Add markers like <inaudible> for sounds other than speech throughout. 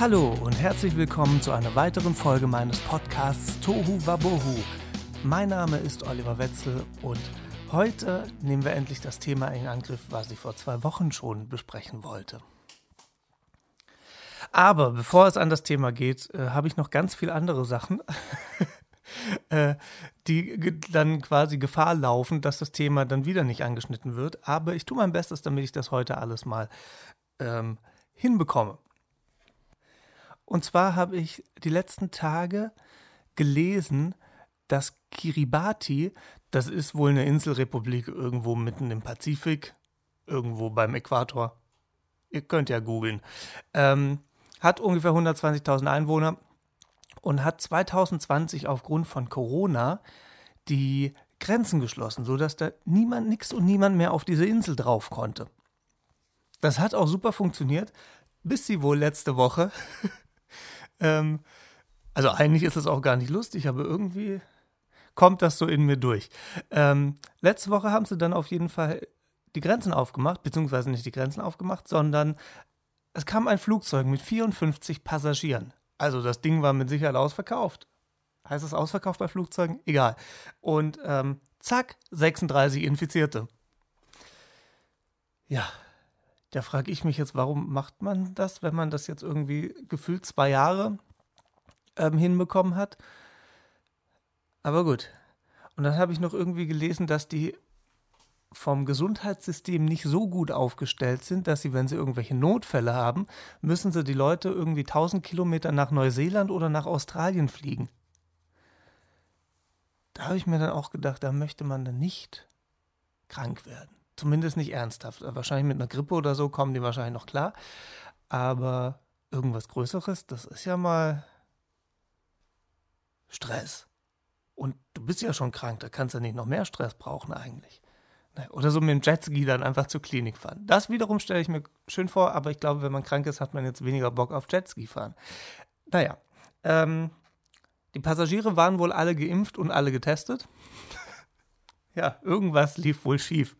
Hallo und herzlich willkommen zu einer weiteren Folge meines Podcasts Tohu Wabohu. Mein Name ist Oliver Wetzel und heute nehmen wir endlich das Thema in Angriff, was ich vor zwei Wochen schon besprechen wollte. Aber bevor es an das Thema geht, äh, habe ich noch ganz viele andere Sachen, <laughs> äh, die dann quasi Gefahr laufen, dass das Thema dann wieder nicht angeschnitten wird. Aber ich tue mein Bestes, damit ich das heute alles mal ähm, hinbekomme. Und zwar habe ich die letzten Tage gelesen, dass Kiribati, das ist wohl eine Inselrepublik irgendwo mitten im Pazifik, irgendwo beim Äquator. Ihr könnt ja googeln. Ähm, hat ungefähr 120.000 Einwohner und hat 2020 aufgrund von Corona die Grenzen geschlossen, sodass da niemand, nix und niemand mehr auf diese Insel drauf konnte. Das hat auch super funktioniert, bis sie wohl letzte Woche Ähm, also eigentlich ist es auch gar nicht lustig, aber irgendwie kommt das so in mir durch. Ähm, letzte Woche haben sie dann auf jeden Fall die Grenzen aufgemacht, beziehungsweise nicht die Grenzen aufgemacht, sondern es kam ein Flugzeug mit 54 Passagieren. Also das Ding war mit Sicherheit ausverkauft. Heißt es ausverkauft bei Flugzeugen? Egal. Und ähm, zack, 36 Infizierte. Ja, da frage ich mich jetzt, warum macht man das, wenn man das jetzt irgendwie gefühlt zwei Jahre ähm, hinbekommen hat? Aber gut. Und dann habe ich noch irgendwie gelesen, dass die vom Gesundheitssystem nicht so gut aufgestellt sind, dass sie, wenn sie irgendwelche Notfälle haben, müssen sie die Leute irgendwie 1000 Kilometer nach Neuseeland oder nach Australien fliegen. Da habe ich mir dann auch gedacht, da möchte man dann nicht krank werden. Zumindest nicht ernsthaft. Wahrscheinlich mit einer Grippe oder so kommen die wahrscheinlich noch klar. Aber irgendwas Größeres, das ist ja mal Stress. Und du bist ja schon krank, da kannst du nicht noch mehr Stress brauchen eigentlich. Ne, oder so mit dem Jetski dann einfach zur Klinik fahren. Das wiederum stelle ich mir schön vor, aber ich glaube, wenn man krank ist, hat man jetzt weniger Bock auf Jetski fahren. Naja, ähm, die Passagiere waren wohl alle geimpft und alle getestet ja, irgendwas lief wohl schief.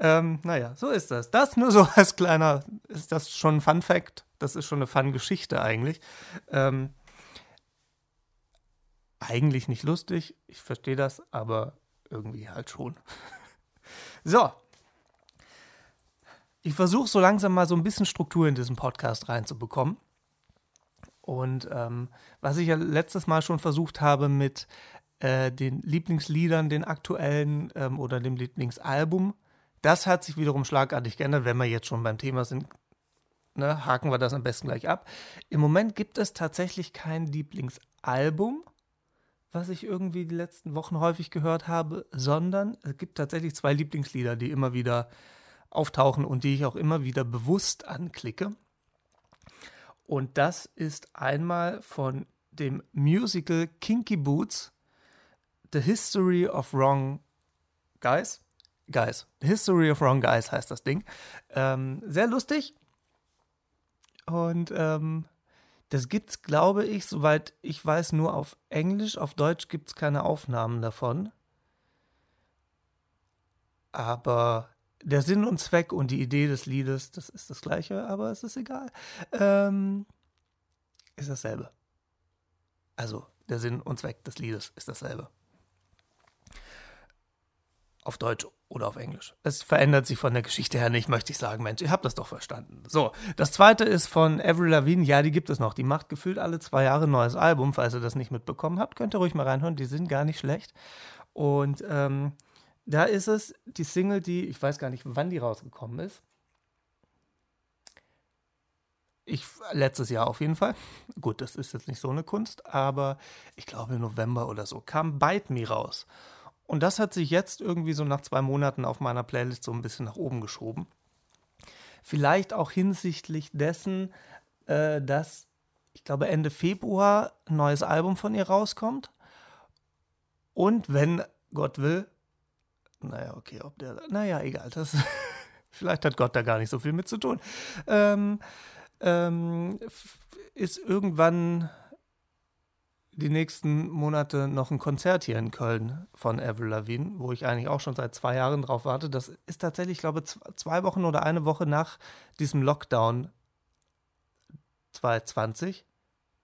Ähm, naja, so ist das. Das nur so <laughs> als kleiner, ist das schon ein Fun Fact? Das ist schon eine Fun-Geschichte eigentlich. Ähm, eigentlich nicht lustig, ich verstehe das, aber irgendwie halt schon. <laughs> so. Ich versuche so langsam mal so ein bisschen Struktur in diesen Podcast reinzubekommen. Und ähm, was ich ja letztes Mal schon versucht habe mit äh, den Lieblingsliedern, den aktuellen ähm, oder dem Lieblingsalbum. Das hat sich wiederum schlagartig geändert, wenn wir jetzt schon beim Thema sind. Ne, haken wir das am besten gleich ab. Im Moment gibt es tatsächlich kein Lieblingsalbum, was ich irgendwie die letzten Wochen häufig gehört habe, sondern es gibt tatsächlich zwei Lieblingslieder, die immer wieder auftauchen und die ich auch immer wieder bewusst anklicke. Und das ist einmal von dem Musical Kinky Boots The History of Wrong Guys. Guys. The History of Wrong Guys heißt das Ding. Ähm, sehr lustig. Und ähm, das gibt's, glaube ich, soweit ich weiß, nur auf Englisch. Auf Deutsch gibt es keine Aufnahmen davon. Aber der Sinn und Zweck und die Idee des Liedes, das ist das gleiche, aber es ist egal. Ähm, ist dasselbe. Also, der Sinn und Zweck des Liedes ist dasselbe auf Deutsch oder auf Englisch. Es verändert sich von der Geschichte her nicht, möchte ich sagen. Mensch, ihr habt das doch verstanden. So, das zweite ist von Avril Lavigne. Ja, die gibt es noch. Die macht gefühlt alle zwei Jahre ein neues Album. Falls ihr das nicht mitbekommen habt, könnt ihr ruhig mal reinhören. Die sind gar nicht schlecht. Und ähm, da ist es die Single, die, ich weiß gar nicht, wann die rausgekommen ist. Ich, letztes Jahr auf jeden Fall. Gut, das ist jetzt nicht so eine Kunst, aber ich glaube im November oder so kam Bite Me raus. Und das hat sich jetzt irgendwie so nach zwei Monaten auf meiner Playlist so ein bisschen nach oben geschoben. Vielleicht auch hinsichtlich dessen, äh, dass ich glaube Ende Februar ein neues Album von ihr rauskommt. Und wenn Gott will, naja, okay, ob der, naja, egal, das, <laughs> vielleicht hat Gott da gar nicht so viel mit zu tun, ähm, ähm, ist irgendwann die nächsten Monate noch ein Konzert hier in Köln von Avril Lavigne, wo ich eigentlich auch schon seit zwei Jahren drauf warte. Das ist tatsächlich, ich glaube, zwei Wochen oder eine Woche nach diesem Lockdown 2020.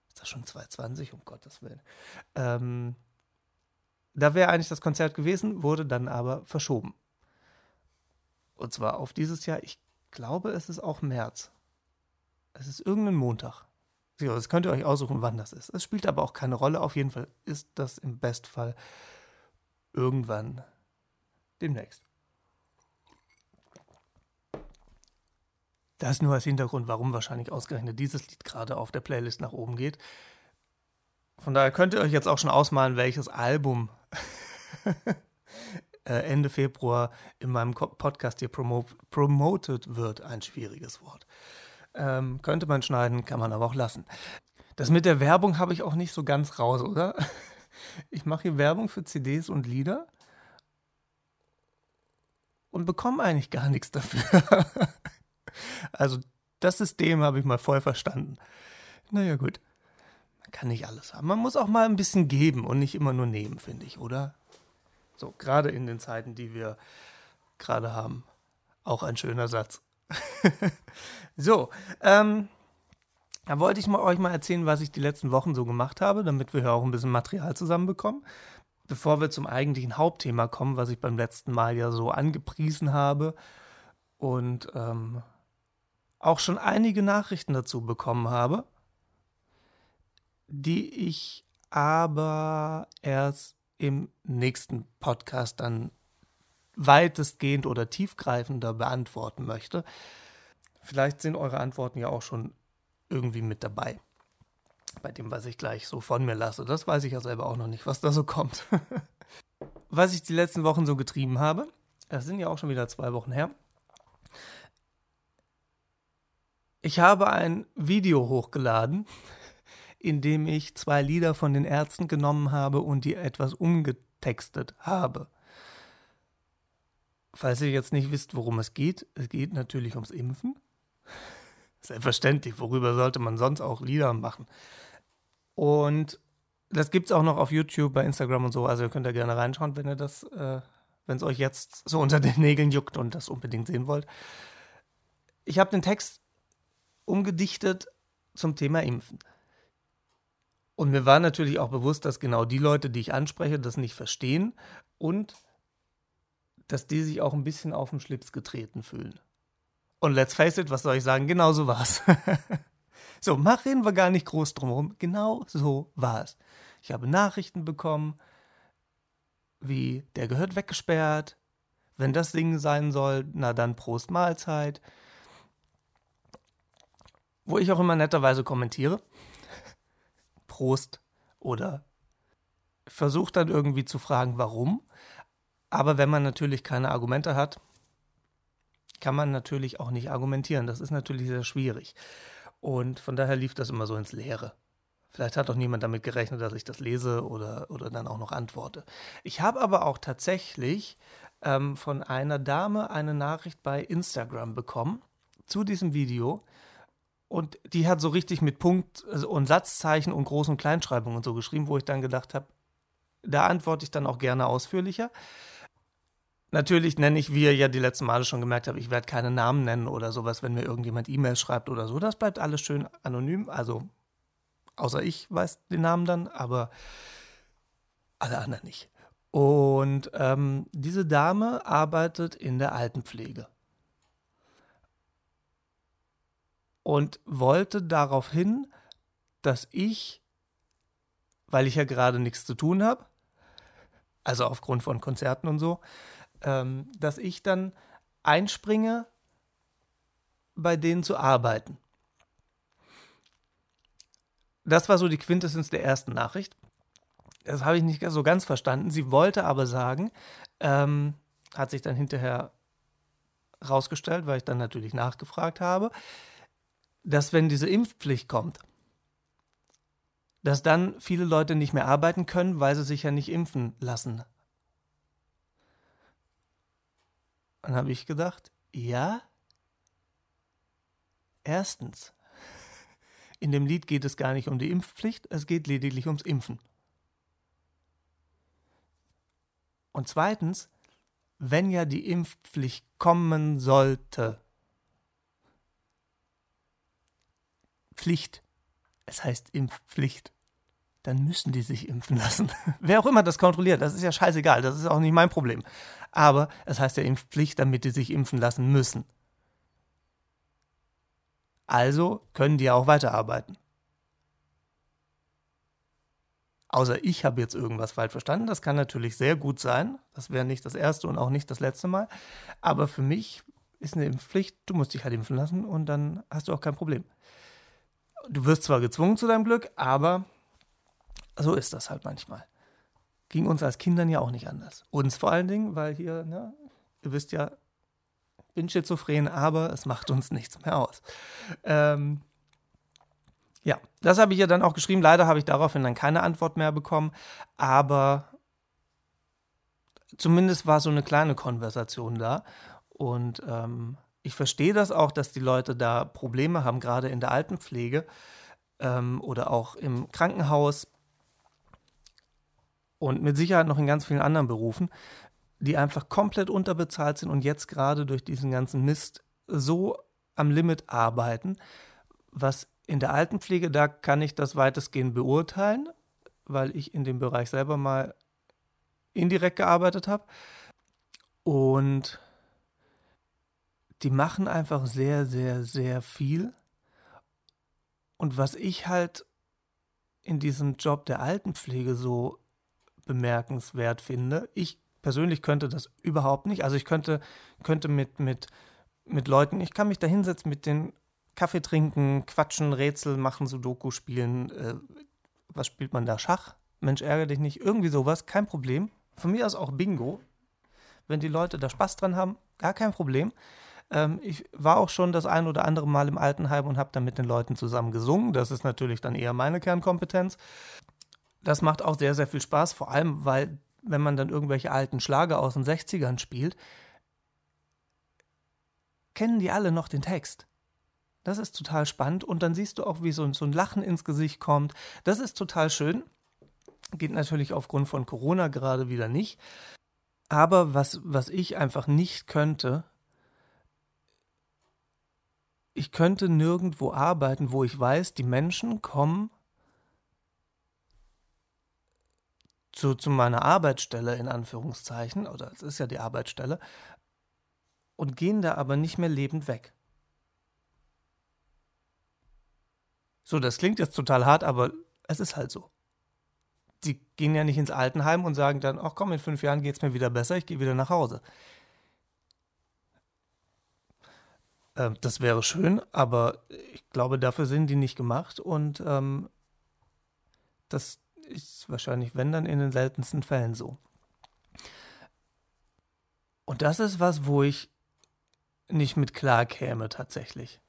Ist das schon 2020? Um Gottes Willen. Ähm, da wäre eigentlich das Konzert gewesen, wurde dann aber verschoben. Und zwar auf dieses Jahr, ich glaube, es ist auch März. Es ist irgendein Montag. Das könnt ihr euch aussuchen, wann das ist. Es spielt aber auch keine Rolle. Auf jeden Fall ist das im Bestfall irgendwann demnächst. Das nur als Hintergrund, warum wahrscheinlich ausgerechnet dieses Lied gerade auf der Playlist nach oben geht. Von daher könnt ihr euch jetzt auch schon ausmalen, welches Album <laughs> äh, Ende Februar in meinem Podcast hier promo promoted wird. Ein schwieriges Wort. Ähm, könnte man schneiden, kann man aber auch lassen. Das mit der Werbung habe ich auch nicht so ganz raus, oder? <laughs> Ich mache hier Werbung für CDs und Lieder und bekomme eigentlich gar nichts dafür. <laughs> Also das System habe ich mal voll verstanden. Naja gut, man kann nicht alles haben. Man muss auch mal ein bisschen geben und nicht immer nur nehmen, finde ich, oder? So, gerade in den Zeiten, die wir gerade haben. Auch ein schöner Satz. <laughs> so, ähm, da wollte ich mal, euch mal erzählen, was ich die letzten Wochen so gemacht habe, damit wir hier auch ein bisschen Material zusammenbekommen. Bevor wir zum eigentlichen Hauptthema kommen, was ich beim letzten Mal ja so angepriesen habe und ähm, auch schon einige Nachrichten dazu bekommen habe, die ich aber erst im nächsten Podcast dann weitestgehend oder tiefgreifender beantworten möchte. Vielleicht sind eure Antworten ja auch schon irgendwie mit dabei. Bei dem, was ich gleich so von mir lasse. Das weiß ich ja selber auch noch nicht, was da so kommt. <laughs> was ich die letzten Wochen so getrieben habe, das sind ja auch schon wieder zwei Wochen her, Ich habe ein Video hochgeladen, in dem ich zwei Lieder von den Ärzten genommen habe und die etwas umgetextet habe. Falls ihr jetzt nicht wisst, worum es geht, es geht natürlich ums Impfen. <laughs> Selbstverständlich, worüber sollte man sonst auch Lieder machen? Und das gibt es auch noch auf YouTube, bei Instagram und so. Also ihr könnt da gerne reinschauen, wenn ihr das, äh, wenn es euch jetzt so unter den Nägeln juckt und das unbedingt sehen wollt. Ich habe den Text umgedichtet zum Thema Impfen. Und mir war natürlich auch bewusst, dass genau die Leute, die ich anspreche, das nicht verstehen und dass die sich auch ein bisschen auf den Schlips getreten fühlen. Und let's face it, was soll ich sagen? Genau so war's. <laughs> so, mach reden wir gar nicht groß drumherum. Genau so war es. Ich habe Nachrichten bekommen, wie der gehört weggesperrt. Wenn das Singen sein soll, na dann Prost Mahlzeit wo ich auch immer netterweise kommentiere. <laughs> Prost oder versuche dann irgendwie zu fragen, warum. Aber wenn man natürlich keine Argumente hat, kann man natürlich auch nicht argumentieren. Das ist natürlich sehr schwierig. Und von daher lief das immer so ins Leere. Vielleicht hat auch niemand damit gerechnet, dass ich das lese oder, oder dann auch noch antworte. Ich habe aber auch tatsächlich ähm, von einer Dame eine Nachricht bei Instagram bekommen zu diesem Video, und die hat so richtig mit Punkt also und Satzzeichen und Groß- und Kleinschreibung und so geschrieben, wo ich dann gedacht habe, da antworte ich dann auch gerne ausführlicher. Natürlich nenne ich, wie ihr ja die letzten Male schon gemerkt habt, ich werde keine Namen nennen oder sowas, wenn mir irgendjemand E-Mails schreibt oder so. Das bleibt alles schön anonym. Also, außer ich weiß den Namen dann, aber alle anderen nicht. Und ähm, diese Dame arbeitet in der Altenpflege. und wollte darauf hin, dass ich, weil ich ja gerade nichts zu tun habe, also aufgrund von Konzerten und so, ähm, dass ich dann einspringe, bei denen zu arbeiten. Das war so die Quintessenz der ersten Nachricht. Das habe ich nicht so ganz verstanden. Sie wollte aber sagen, ähm, hat sich dann hinterher rausgestellt, weil ich dann natürlich nachgefragt habe, dass wenn diese Impfpflicht kommt, dass dann viele Leute nicht mehr arbeiten können, weil sie sich ja nicht impfen lassen. Dann habe ich gedacht, ja, erstens, in dem Lied geht es gar nicht um die Impfpflicht, es geht lediglich ums Impfen. Und zweitens, wenn ja die Impfpflicht kommen sollte, Pflicht Es heißt Impfpflicht. Dann müssen die sich impfen lassen. <laughs> Wer auch immer das kontrolliert, das ist ja scheißegal, das ist auch nicht mein Problem. Aber es heißt ja Impfpflicht, damit die sich impfen lassen müssen. Also können die ja auch weiterarbeiten. Außer ich habe jetzt irgendwas falsch verstanden. Das kann natürlich sehr gut sein. Das wäre nicht das erste und auch nicht das letzte Mal. Aber für mich ist eine Impfpflicht, du musst dich halt impfen lassen und dann hast du auch kein Problem. Du wirst zwar gezwungen zu deinem Glück, aber so ist das halt manchmal. Ging uns als Kindern ja auch nicht anders. Uns vor allen Dingen, weil hier, ne, ihr wisst ja, bin schizophren, aber es macht uns nichts mehr aus. Ähm, ja, das habe ich ja dann auch geschrieben. Leider habe ich daraufhin dann keine Antwort mehr bekommen, aber zumindest war so eine kleine Konversation da. Und ähm, ich verstehe das auch, dass die Leute da Probleme haben, gerade in der Altenpflege ähm, oder auch im Krankenhaus und mit Sicherheit noch in ganz vielen anderen Berufen, die einfach komplett unterbezahlt sind und jetzt gerade durch diesen ganzen Mist so am Limit arbeiten, was in der Altenpflege, da kann ich das weitestgehend beurteilen, weil ich in dem Bereich selber mal indirekt gearbeitet habe. Und die machen einfach sehr, sehr, sehr viel. Und was ich halt in diesem Job der Altenpflege so bemerkenswert finde, ich persönlich könnte das überhaupt nicht. Also ich könnte, könnte mit, mit, mit Leuten, ich kann mich da hinsetzen, mit den Kaffee trinken, quatschen, Rätsel machen, Sudoku spielen. Äh, was spielt man da? Schach? Mensch, ärgere dich nicht. Irgendwie sowas, kein Problem. Von mir aus auch Bingo. Wenn die Leute da Spaß dran haben, gar kein Problem. Ähm, ich war auch schon das ein oder andere Mal im Altenheim und habe dann mit den Leuten zusammen gesungen. Das ist natürlich dann eher meine Kernkompetenz. Das macht auch sehr, sehr viel Spaß, vor allem, weil, wenn man dann irgendwelche alten Schlager aus den 60ern spielt, kennen die alle noch den Text. Das ist total spannend und dann siehst du auch, wie so, so ein Lachen ins Gesicht kommt. Das ist total schön. Geht natürlich aufgrund von Corona gerade wieder nicht. Aber was, was ich einfach nicht könnte, ich könnte nirgendwo arbeiten, wo ich weiß, die Menschen kommen zu, zu meiner Arbeitsstelle in Anführungszeichen, oder es ist ja die Arbeitsstelle, und gehen da aber nicht mehr lebend weg. So, das klingt jetzt total hart, aber es ist halt so. Die gehen ja nicht ins Altenheim und sagen dann, ach komm, in fünf Jahren geht es mir wieder besser, ich gehe wieder nach Hause. Ähm, das wäre schön, aber ich glaube, dafür sind die nicht gemacht und ähm, das ist wahrscheinlich, wenn dann, in den seltensten Fällen so. Und das ist was, wo ich nicht mit klar käme tatsächlich.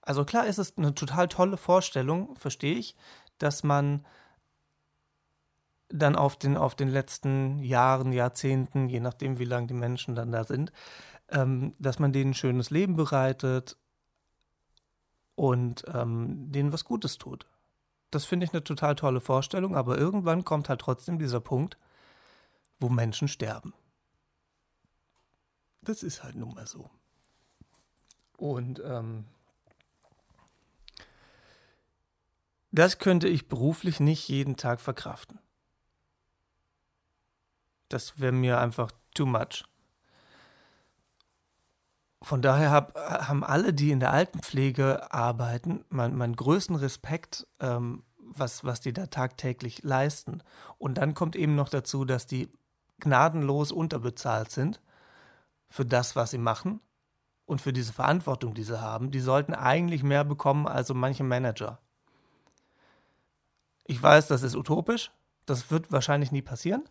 Also klar ist es eine total tolle Vorstellung, verstehe ich, dass man dann auf den, auf den letzten Jahren, Jahrzehnten, je nachdem, wie lange die Menschen dann da sind, ähm, dass man denen ein schönes Leben bereitet und ähm, denen was Gutes tut. Das finde ich eine total tolle Vorstellung, aber irgendwann kommt halt trotzdem dieser Punkt, wo Menschen sterben. Das ist halt nun mal so. Und ähm, Das könnte ich beruflich nicht jeden Tag verkraften. Das wäre mir einfach too much. Von daher hab, haben alle, die in der Altenpflege arbeiten, meinen mein größten Respekt, ähm, was, was die da tagtäglich leisten. Und dann kommt eben noch dazu, dass die gnadenlos unterbezahlt sind für das, was sie machen und für diese Verantwortung, die sie haben. Die sollten eigentlich mehr bekommen als so manche Manager. Ich weiß, das ist utopisch, das wird wahrscheinlich nie passieren.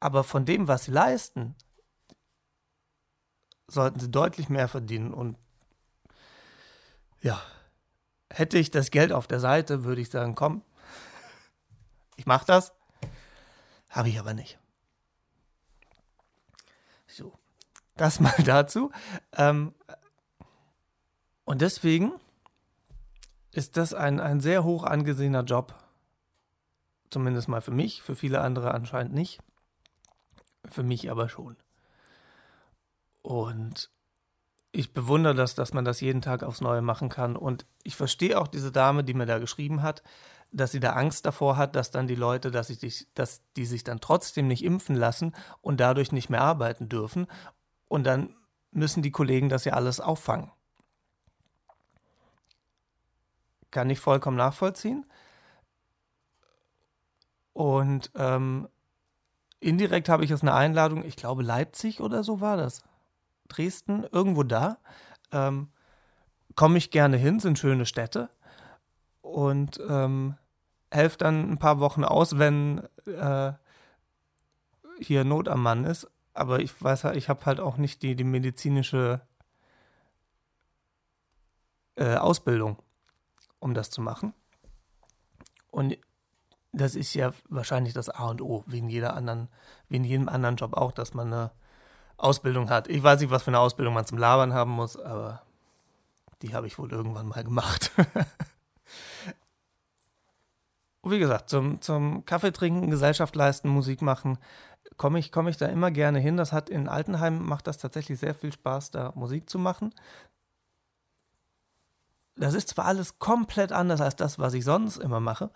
Aber von dem, was sie leisten, sollten sie deutlich mehr verdienen. Und ja, hätte ich das Geld auf der Seite, würde ich sagen, komm, ich mache das. Habe ich aber nicht. So, das <laughs> mal dazu. Ähm, und deswegen ist das ein, ein sehr hoch angesehener Job. Zumindest mal für mich, für viele andere anscheinend nicht. Für mich aber schon. Und ich bewundere das, dass man das jeden Tag aufs Neue machen kann. Und ich verstehe auch diese Dame, die mir da geschrieben hat, dass sie da Angst davor hat, dass dann die Leute, dass, ich, dass die sich dann trotzdem nicht impfen lassen und dadurch nicht mehr arbeiten dürfen. Und dann müssen die Kollegen das ja alles auffangen. Kann ich vollkommen nachvollziehen. Und ähm, indirekt habe ich jetzt eine Einladung, ich glaube Leipzig oder so war das. Dresden, irgendwo da. Ähm, Komme ich gerne hin, sind schöne Städte. Und ähm, helfe dann ein paar Wochen aus, wenn äh, hier Not am Mann ist. Aber ich weiß halt, ich habe halt auch nicht die, die medizinische äh, Ausbildung, um das zu machen. Und das ist ja wahrscheinlich das A und O, wie in jeder anderen, wie in jedem anderen Job auch, dass man eine Ausbildung hat. Ich weiß nicht, was für eine Ausbildung man zum Labern haben muss, aber die habe ich wohl irgendwann mal gemacht. <laughs> Wie gesagt, zum, zum Kaffee trinken, Gesellschaft leisten, Musik machen, komme ich, komm ich da immer gerne hin. Das hat in Altenheim, macht das tatsächlich sehr viel Spaß, da Musik zu machen. Das ist zwar alles komplett anders als das, was ich sonst immer mache,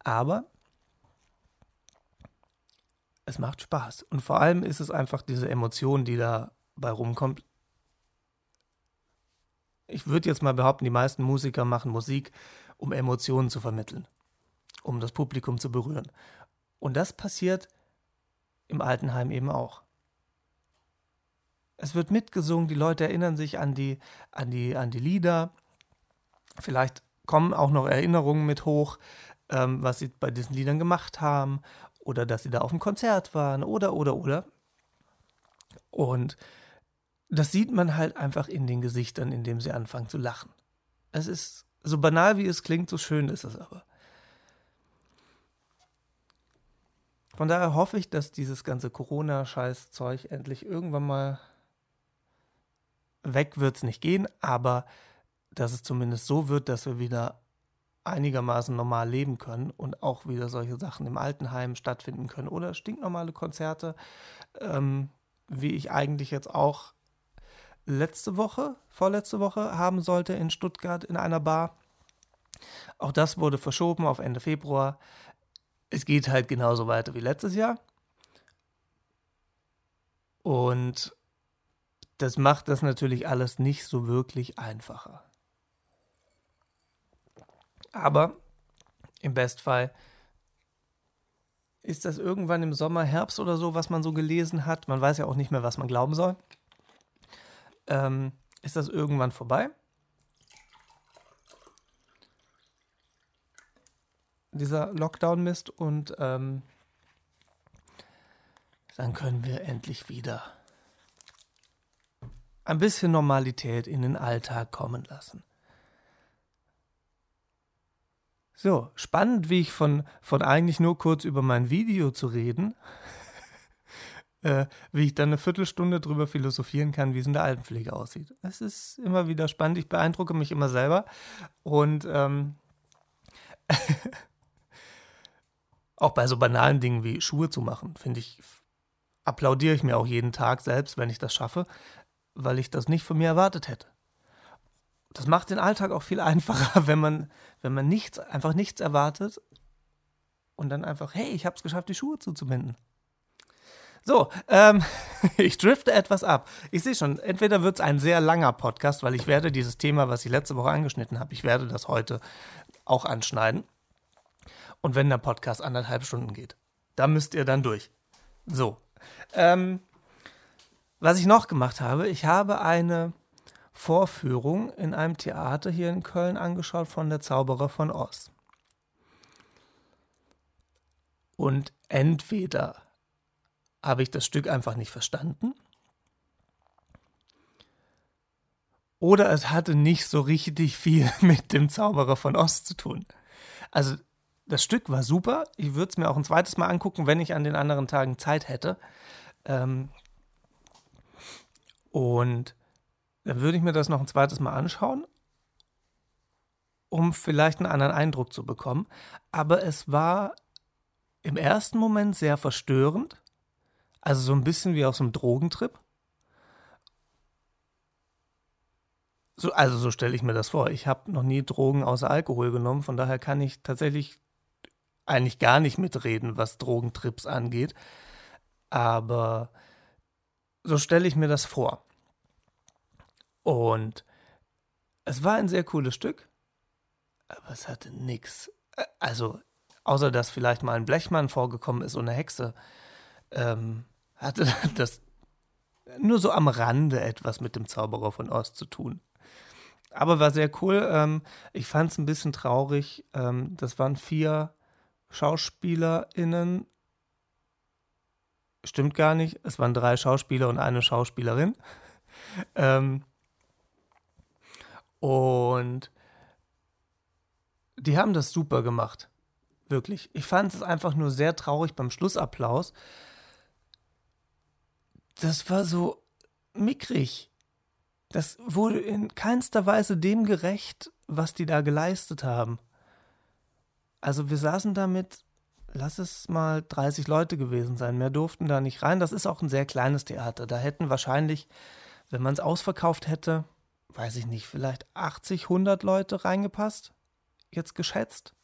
aber es macht Spaß. Und vor allem ist es einfach diese Emotion, die dabei rumkommt. Ich würde jetzt mal behaupten, die meisten Musiker machen Musik, um Emotionen zu vermitteln, um das Publikum zu berühren. Und das passiert im Altenheim eben auch. Es wird mitgesungen, die Leute erinnern sich an die, an die, an die Lieder. Vielleicht kommen auch noch Erinnerungen mit hoch, ähm, was sie bei diesen Liedern gemacht haben oder dass sie da auf dem Konzert waren oder, oder, oder. Und das sieht man halt einfach in den Gesichtern, indem sie anfangen zu lachen. Es ist so banal, wie es klingt, so schön ist es aber. Von daher hoffe ich, dass dieses ganze Corona-Scheiß-Zeug endlich irgendwann mal weg wird es nicht gehen, aber dass es zumindest so wird, dass wir wieder einigermaßen normal leben können und auch wieder solche Sachen im Altenheim stattfinden können oder stinknormale Konzerte, ähm, wie ich eigentlich jetzt auch letzte Woche, vorletzte Woche haben sollte in Stuttgart in einer Bar. Auch das wurde verschoben auf Ende Februar. Es geht halt genauso weiter wie letztes Jahr. Und das macht das natürlich alles nicht so wirklich einfacher. Aber im Bestfall ist das irgendwann im Sommer, Herbst oder so, was man so gelesen hat. Man weiß ja auch nicht mehr, was man glauben soll. Ähm, ist das irgendwann vorbei? Dieser Lockdown-Mist und ähm, dann können wir endlich wieder ein bisschen Normalität in den Alltag kommen lassen. So, spannend, wie ich von, von eigentlich nur kurz über mein Video zu reden, <laughs> äh, wie ich dann eine Viertelstunde drüber philosophieren kann, wie es in der Altenpflege aussieht. Es ist immer wieder spannend, ich beeindrucke mich immer selber. Und ähm, <laughs> auch bei so banalen Dingen wie Schuhe zu machen, finde ich, applaudiere ich mir auch jeden Tag selbst, wenn ich das schaffe, weil ich das nicht von mir erwartet hätte das macht den Alltag auch viel <laughs> einfacher, wenn man, wenn man nichts, einfach nichts erwartet und dann einfach, hey, ich habe es geschafft, die Schuhe zuzubinden. So, ähm, <laughs> ich drifte etwas ab. Ich sehe schon, entweder wird es ein sehr langer Podcast, weil ich werde dieses Thema, was ich letzte Woche angeschnitten habe, ich werde das heute auch anschneiden. Und wenn der Podcast anderthalb Stunden geht, da müsst ihr dann durch. So, ähm, was ich noch gemacht habe, ich habe eine Vorführung in einem Theater hier in Köln angeschaut von der Zauberer von Oz. Und entweder habe ich das Stück einfach nicht verstanden oder es hatte nicht so richtig viel <laughs> mit dem Zauberer von Oz zu tun. Also das Stück war super. Ich würde es mir auch ein zweites Mal angucken, wenn ich an den anderen Tagen Zeit hätte. Ähm und dann würde ich mir das noch ein zweites Mal anschauen, um vielleicht einen anderen Eindruck zu bekommen. Aber es war im ersten Moment sehr verstörend, also so ein bisschen wie aus einem Drogentrip. So, also so stelle ich mir das vor. Ich habe noch nie Drogen außer Alkohol genommen, von daher kann ich tatsächlich eigentlich gar nicht mitreden, was Drogentrips angeht. Aber so stelle ich mir das vor. Und es war ein sehr cooles Stück, aber es hatte nichts. Also, außer dass vielleicht mal ein Blechmann vorgekommen ist und eine Hexe, ähm, hatte <laughs> das nur so am Rande etwas mit dem Zauberer von Ost zu tun. Aber war sehr cool. Ähm, ich fand es ein bisschen traurig. Ähm, das waren vier SchauspielerInnen. Stimmt gar nicht. Es waren drei Schauspieler und eine Schauspielerin. <laughs> ähm, und die haben das super gemacht. Wirklich. Ich fand es einfach nur sehr traurig beim Schlussapplaus. Das war so mickrig. Das wurde in keinster Weise dem gerecht, was die da geleistet haben. Also wir saßen da mit, lass es mal 30 Leute gewesen sein, mehr durften da nicht rein. Das ist auch ein sehr kleines Theater. Da hätten wahrscheinlich, wenn man es ausverkauft hätte, weiß ich nicht, vielleicht 80, 100 Leute reingepasst? Jetzt geschätzt?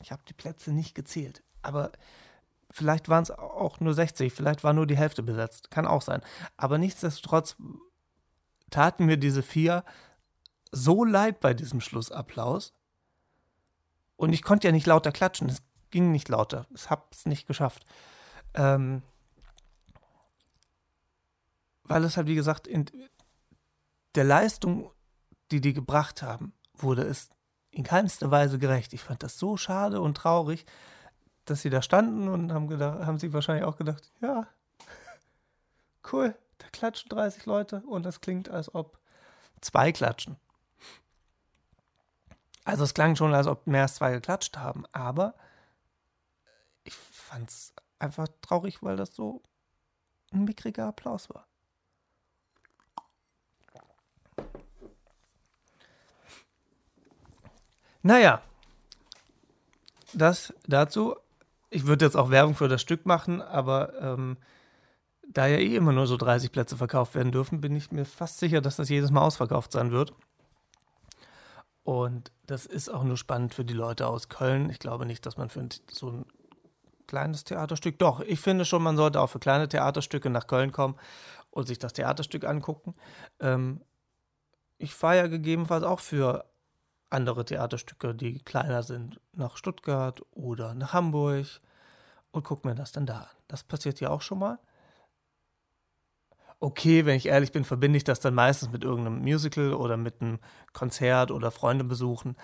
Ich habe die Plätze nicht gezählt, aber vielleicht waren es auch nur 60, vielleicht war nur die Hälfte besetzt, kann auch sein. Aber nichtsdestotrotz taten mir diese vier so leid bei diesem Schlussapplaus. Und ich konnte ja nicht lauter klatschen, es ging nicht lauter, ich habe es nicht geschafft. Ähm, weil es halt, wie gesagt, in der Leistung, die die gebracht haben, wurde es in keinster Weise gerecht. Ich fand das so schade und traurig, dass sie da standen und haben, gedacht, haben sie wahrscheinlich auch gedacht, ja, <laughs> cool, da klatschen 30 Leute und das klingt, als ob zwei klatschen. Also es klang schon, als ob mehr als zwei geklatscht haben, aber ich fand es einfach traurig, weil das so ein mickriger Applaus war. Naja, das dazu. Ich würde jetzt auch Werbung für das Stück machen, aber ähm, da ja eh immer nur so 30 Plätze verkauft werden dürfen, bin ich mir fast sicher, dass das jedes Mal ausverkauft sein wird. Und das ist auch nur spannend für die Leute aus Köln. Ich glaube nicht, dass man für so ein kleines Theaterstück, doch, ich finde schon, man sollte auch für kleine Theaterstücke nach Köln kommen und sich das Theaterstück angucken. Ähm, ich fahre ja gegebenenfalls auch für andere Theaterstücke, die kleiner sind, nach Stuttgart oder nach Hamburg und gucke mir das dann da an. Das passiert ja auch schon mal. Okay, wenn ich ehrlich bin, verbinde ich das dann meistens mit irgendeinem Musical oder mit einem Konzert oder Freunde besuchen.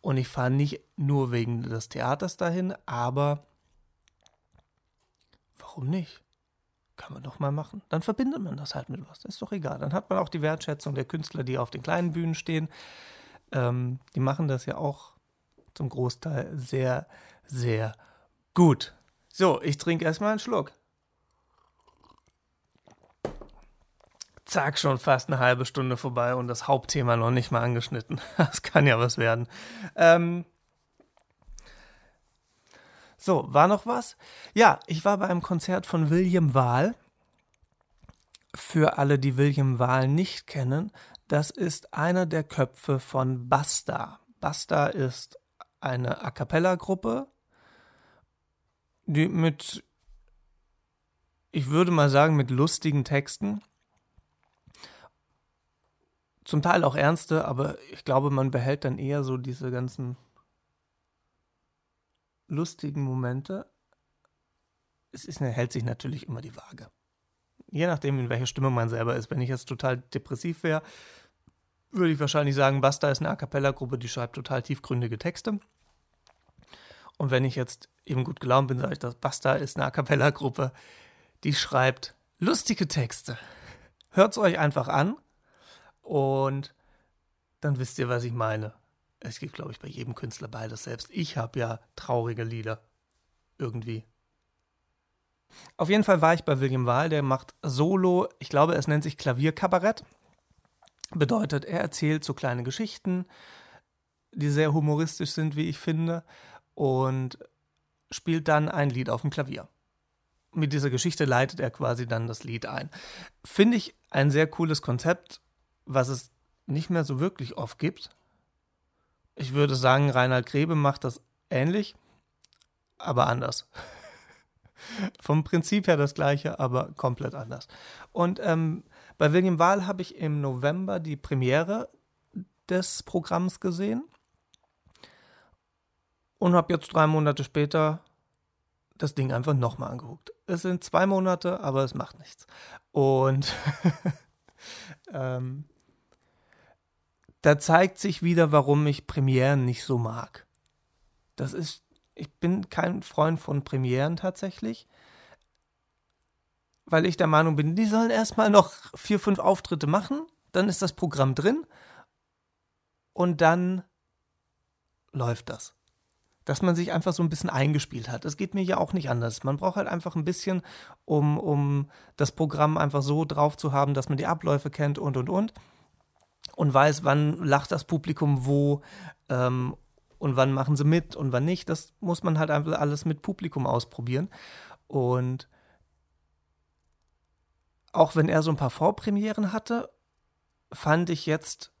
Und ich fahre nicht nur wegen des Theaters dahin, aber warum nicht? Kann man doch mal machen. Dann verbindet man das halt mit was. Ist doch egal. Dann hat man auch die Wertschätzung der Künstler, die auf den kleinen Bühnen stehen. Ähm, die machen das ja auch zum Großteil sehr, sehr gut. So, ich trinke erstmal einen Schluck. Zack, schon fast eine halbe Stunde vorbei und das Hauptthema noch nicht mal angeschnitten. <laughs> Das kann ja was werden. Ähm, so, war noch was? Ja, ich war bei einem Konzert von William Wahl. Für alle, die William Wahl nicht kennen, das ist einer der Köpfe von Basta. Basta ist eine A cappella-Gruppe, die mit, ich würde mal sagen, mit lustigen Texten. Zum Teil auch ernste, aber ich glaube, man behält dann eher so diese ganzen lustigen Momente. Es ist, hält sich natürlich immer die Waage. Je nachdem, in welcher Stimme man selber ist. Wenn ich jetzt total depressiv wäre, würde ich wahrscheinlich sagen, Basta ist eine A Cappella-Gruppe, die schreibt total tiefgründige Texte. Und wenn ich jetzt eben gut gelaunt bin, sage ich, dass Basta ist eine A Cappella-Gruppe, die schreibt lustige Texte. Hört es euch einfach an und dann wisst ihr, was ich meine. Es gibt, glaube ich, bei jedem Künstler beides. Selbst ich habe ja traurige Lieder. Irgendwie. Auf jeden Fall war ich bei William Wahl, der macht Solo, ich glaube, es nennt sich Klavierkabarett. Bedeutet, er erzählt so kleine Geschichten, die sehr humoristisch sind, wie ich finde, und spielt dann ein Lied auf dem Klavier. mit dieser Geschichte leitet er quasi dann das Lied ein. Finde ich ein sehr cooles Konzept, was es nicht mehr so wirklich oft gibt. Ich würde sagen, Reinhard Grebe macht das ähnlich, aber anders. <laughs> Vom Prinzip her das gleiche, aber komplett anders. Und ähm, bei William Wahl habe ich im November die Premiere des Programms gesehen und habe jetzt drei Monate später das Ding einfach nochmal angeguckt. Es sind zwei Monate, aber es macht nichts. Und <laughs> ähm, da zeigt sich wieder, warum ich Premieren nicht so mag. Das ist, ich bin kein Freund von Premieren tatsächlich, weil ich der Meinung bin, die sollen erstmal noch vier, fünf Auftritte machen, dann ist das Programm drin und dann läuft das dass man sich einfach so ein bisschen eingespielt hat. Das geht mir ja auch nicht anders. Man braucht halt einfach ein bisschen, um, um das Programm einfach so drauf zu haben, dass man die Abläufe kennt und und und. Und weiß, wann lacht das Publikum wo ähm, und wann machen sie mit und wann nicht. Das muss man halt einfach alles mit Publikum ausprobieren. Und auch wenn er so ein paar Vorpremieren hatte, fand ich jetzt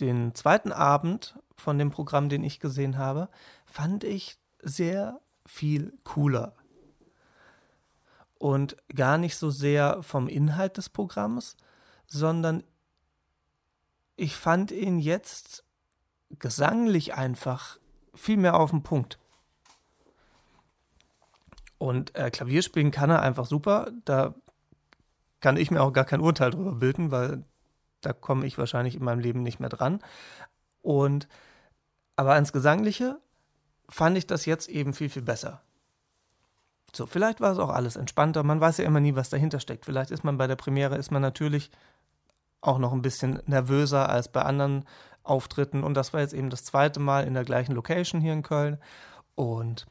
den zweiten Abend von dem Programm, den ich gesehen habe, fand ich sehr viel cooler. Und gar nicht so sehr vom Inhalt des Programms, sondern ich fand ihn jetzt gesanglich einfach viel mehr auf den Punkt. Und äh, Klavier spielen kann er einfach super. Da kann ich mir auch gar kein Urteil drüber bilden, weil da komme ich wahrscheinlich in meinem Leben nicht mehr dran. Und aber ans Gesangliche fand ich das jetzt eben viel, viel besser. So, vielleicht war es auch alles entspannter. Man weiß ja immer nie, was dahinter steckt. Vielleicht ist man bei der Premiere, ist man natürlich auch noch ein bisschen nervöser als bei anderen Auftritten. Und das war jetzt eben das zweite Mal in der gleichen Location hier in Köln. Und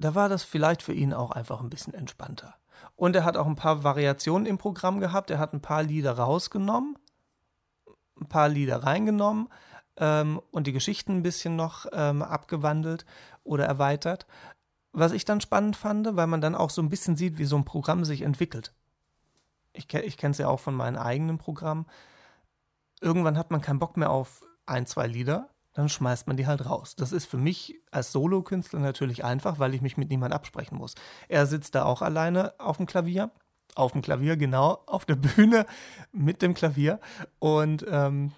da war das vielleicht für ihn auch einfach ein bisschen entspannter. Und er hat auch ein paar Variationen im Programm gehabt. Er hat ein paar Lieder rausgenommen ein paar Lieder reingenommen ähm, und die Geschichten ein bisschen noch ähm, abgewandelt oder erweitert. Was ich dann spannend fand, weil man dann auch so ein bisschen sieht, wie so ein Programm sich entwickelt. Ich, ich kenne es ja auch von meinem eigenen Programm. Irgendwann hat man keinen Bock mehr auf ein, zwei Lieder, dann schmeißt man die halt raus. Das ist für mich als Solokünstler natürlich einfach, weil ich mich mit niemand absprechen muss. Er sitzt da auch alleine auf dem Klavier auf dem Klavier, genau, auf der Bühne mit dem Klavier und ähm,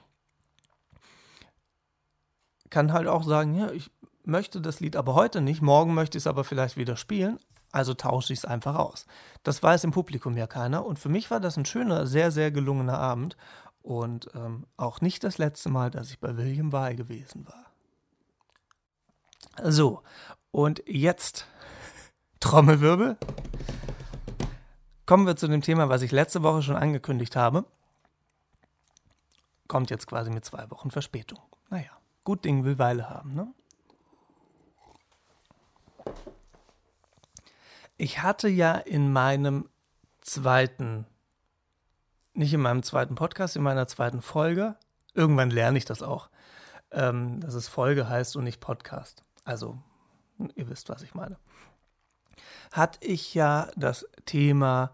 kann halt auch sagen, ja, ich möchte das Lied aber heute nicht, morgen möchte ich es aber vielleicht wieder spielen, also tausche ich es einfach aus. Das weiß im Publikum ja keiner und für mich war das ein schöner, sehr, sehr gelungener Abend und ähm, auch nicht das letzte Mal, dass ich bei William Wahl gewesen war. So, und jetzt <laughs> Trommelwirbel. Kommen wir zu dem Thema, was ich letzte Woche schon angekündigt habe. Kommt jetzt quasi mit zwei Wochen Verspätung. Naja, gut Ding will Weile haben, ne? Ich hatte ja in meinem zweiten, nicht in meinem zweiten Podcast, in meiner zweiten Folge, irgendwann lerne ich das auch, ähm, dass es Folge heißt und nicht Podcast. Also, ihr wisst, was ich meine hatte ich ja das Thema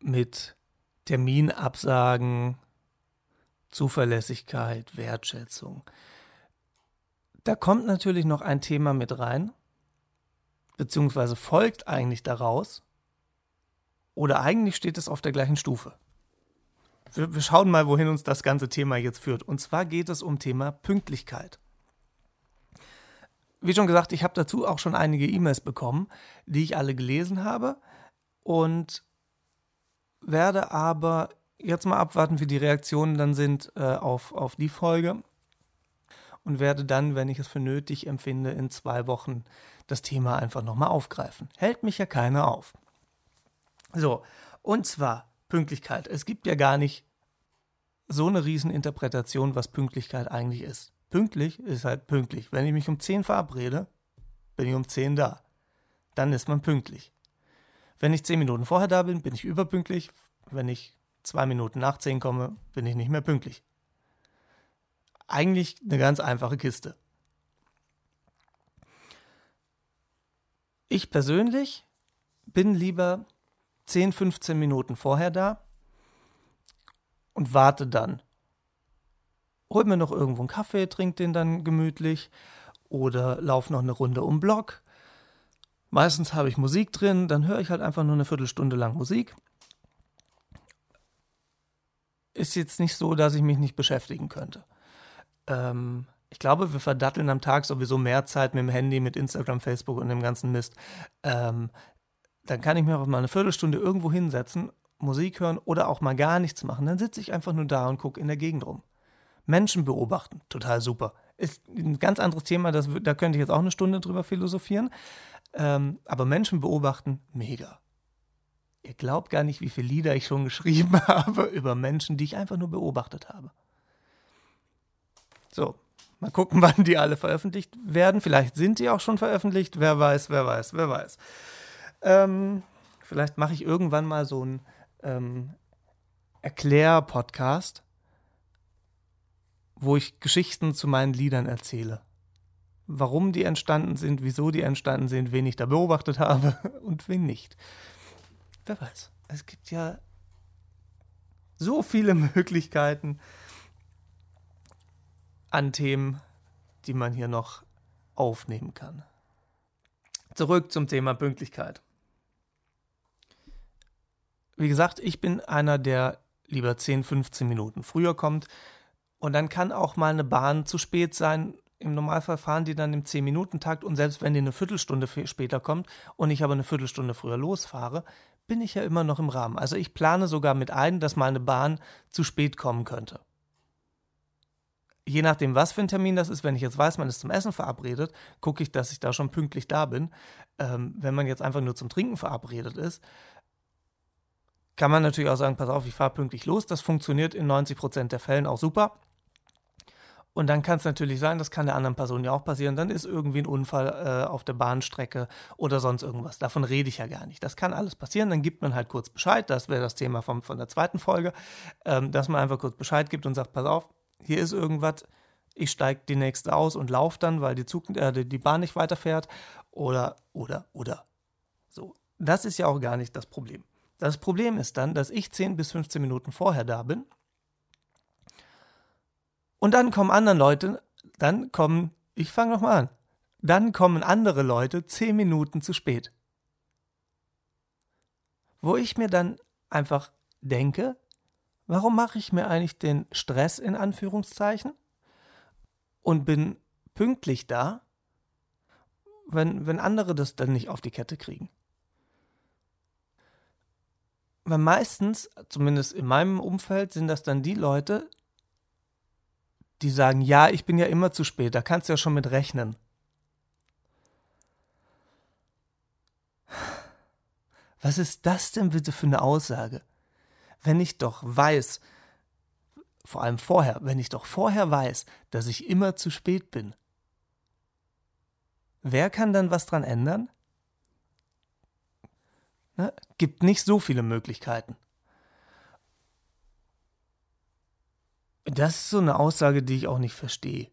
mit Terminabsagen, Zuverlässigkeit, Wertschätzung. Da kommt natürlich noch ein Thema mit rein, beziehungsweise folgt eigentlich daraus, oder eigentlich steht es auf der gleichen Stufe. Wir, schauen mal, wohin uns das ganze Thema jetzt führt. Und zwar geht es um Thema Pünktlichkeit wie schon gesagt, ich habe dazu auch schon einige E-Mails bekommen, die ich alle gelesen habe und werde aber jetzt mal abwarten, wie die Reaktionen dann sind äh, auf, auf die Folge und werde dann, wenn ich es für nötig empfinde, in zwei Wochen das Thema einfach nochmal aufgreifen. Hält mich ja keiner auf. So, und zwar Pünktlichkeit. Es gibt ja gar nicht so eine Rieseninterpretation, was Pünktlichkeit eigentlich ist. Pünktlich ist halt pünktlich. Wenn ich mich um 10 verabrede, bin ich um 10 da. Dann ist man pünktlich. Wenn ich 10 Minuten vorher da bin, bin ich überpünktlich. Wenn ich 2 Minuten nach 10 komme, bin ich nicht mehr pünktlich. Eigentlich eine ganz einfache Kiste. Ich persönlich bin lieber 10, 15 Minuten vorher da und warte dann. Hol mir noch irgendwo einen Kaffee, trink den dann gemütlich oder lauf noch eine Runde um Block. Meistens habe ich Musik drin, dann höre ich halt einfach nur eine Viertelstunde lang Musik. Ist jetzt nicht so, dass ich mich nicht beschäftigen könnte. Ähm, ich glaube, wir verdatteln am Tag sowieso mehr Zeit mit dem Handy, mit Instagram, Facebook und dem ganzen Mist. Ähm, dann kann ich mir auch mal eine Viertelstunde irgendwo hinsetzen, Musik hören oder auch mal gar nichts machen. Dann sitze ich einfach nur da und gucke in der Gegend rum. Menschen beobachten, total super. Ist ein ganz anderes Thema, das, da könnte ich jetzt auch eine Stunde drüber philosophieren. Ähm, aber Menschen beobachten, mega. Ihr glaubt gar nicht, wie viele Lieder ich schon <laughs> geschrieben habe über Menschen, die ich einfach nur beobachtet habe. So, mal gucken, <laughs> wann die alle veröffentlicht werden. Vielleicht sind die auch schon veröffentlicht. Wer weiß, wer weiß, wer weiß. Ähm, vielleicht mache ich irgendwann mal so einen ähm, Erklär-Podcast, wo ich Geschichten zu meinen Liedern erzähle. Warum die entstanden sind, wieso die entstanden sind, wen ich da beobachtet habe <laughs> und wen nicht. Wer weiß. Es gibt ja so viele <laughs> Möglichkeiten an Themen, die man hier noch aufnehmen kann. Zurück zum Thema Pünktlichkeit. Wie gesagt, ich bin einer, der lieber 10, 15 Minuten früher kommt. Und dann kann auch mal eine Bahn zu spät sein. Im Normalfall fahren die dann im 10-Minuten-Takt und selbst wenn die eine Viertelstunde später kommt und ich aber eine Viertelstunde früher losfahre, bin ich ja immer noch im Rahmen. Also ich plane sogar mit ein, dass mal eine Bahn zu spät kommen könnte. Je nachdem, was für ein Termin das ist, wenn ich jetzt weiß, man ist zum Essen verabredet, gucke ich, dass ich da schon pünktlich da bin. Ähm, wenn man jetzt einfach nur zum Trinken verabredet ist, kann man natürlich auch sagen, pass auf, ich fahre pünktlich los. Das funktioniert in 90 Prozent der Fällen auch super. Und dann kann es natürlich sein, das kann der anderen Person ja auch passieren, dann ist irgendwie ein Unfall äh, auf der Bahnstrecke oder sonst irgendwas. Davon rede ich ja gar nicht. Das kann alles passieren, dann gibt man halt kurz Bescheid, das wäre das Thema vom, von der zweiten Folge, ähm, dass man einfach kurz Bescheid gibt und sagt, pass auf, hier ist irgendwas, ich steige die nächste aus und laufe dann, weil die, Zug, äh, die Bahn nicht weiterfährt oder, oder, oder. So, das ist ja auch gar nicht das Problem. Das Problem ist dann, dass ich 10 bis 15 Minuten vorher da bin. Und dann kommen andere Leute, dann kommen, ich fange nochmal an, dann kommen andere Leute 10 Minuten zu spät. Wo ich mir dann einfach denke, warum mache ich mir eigentlich den Stress in Anführungszeichen und bin pünktlich da, wenn, wenn andere das dann nicht auf die Kette kriegen? Weil meistens, zumindest in meinem Umfeld, sind das dann die Leute, die sagen, ja, ich bin ja immer zu spät, da kannst du ja schon mit rechnen. Was ist das denn bitte für eine Aussage? Wenn ich doch weiß, vor allem vorher, wenn ich doch vorher weiß, dass ich immer zu spät bin, wer kann dann was dran ändern? Ne? Gibt nicht so viele Möglichkeiten. Das ist so eine Aussage, die ich auch nicht verstehe.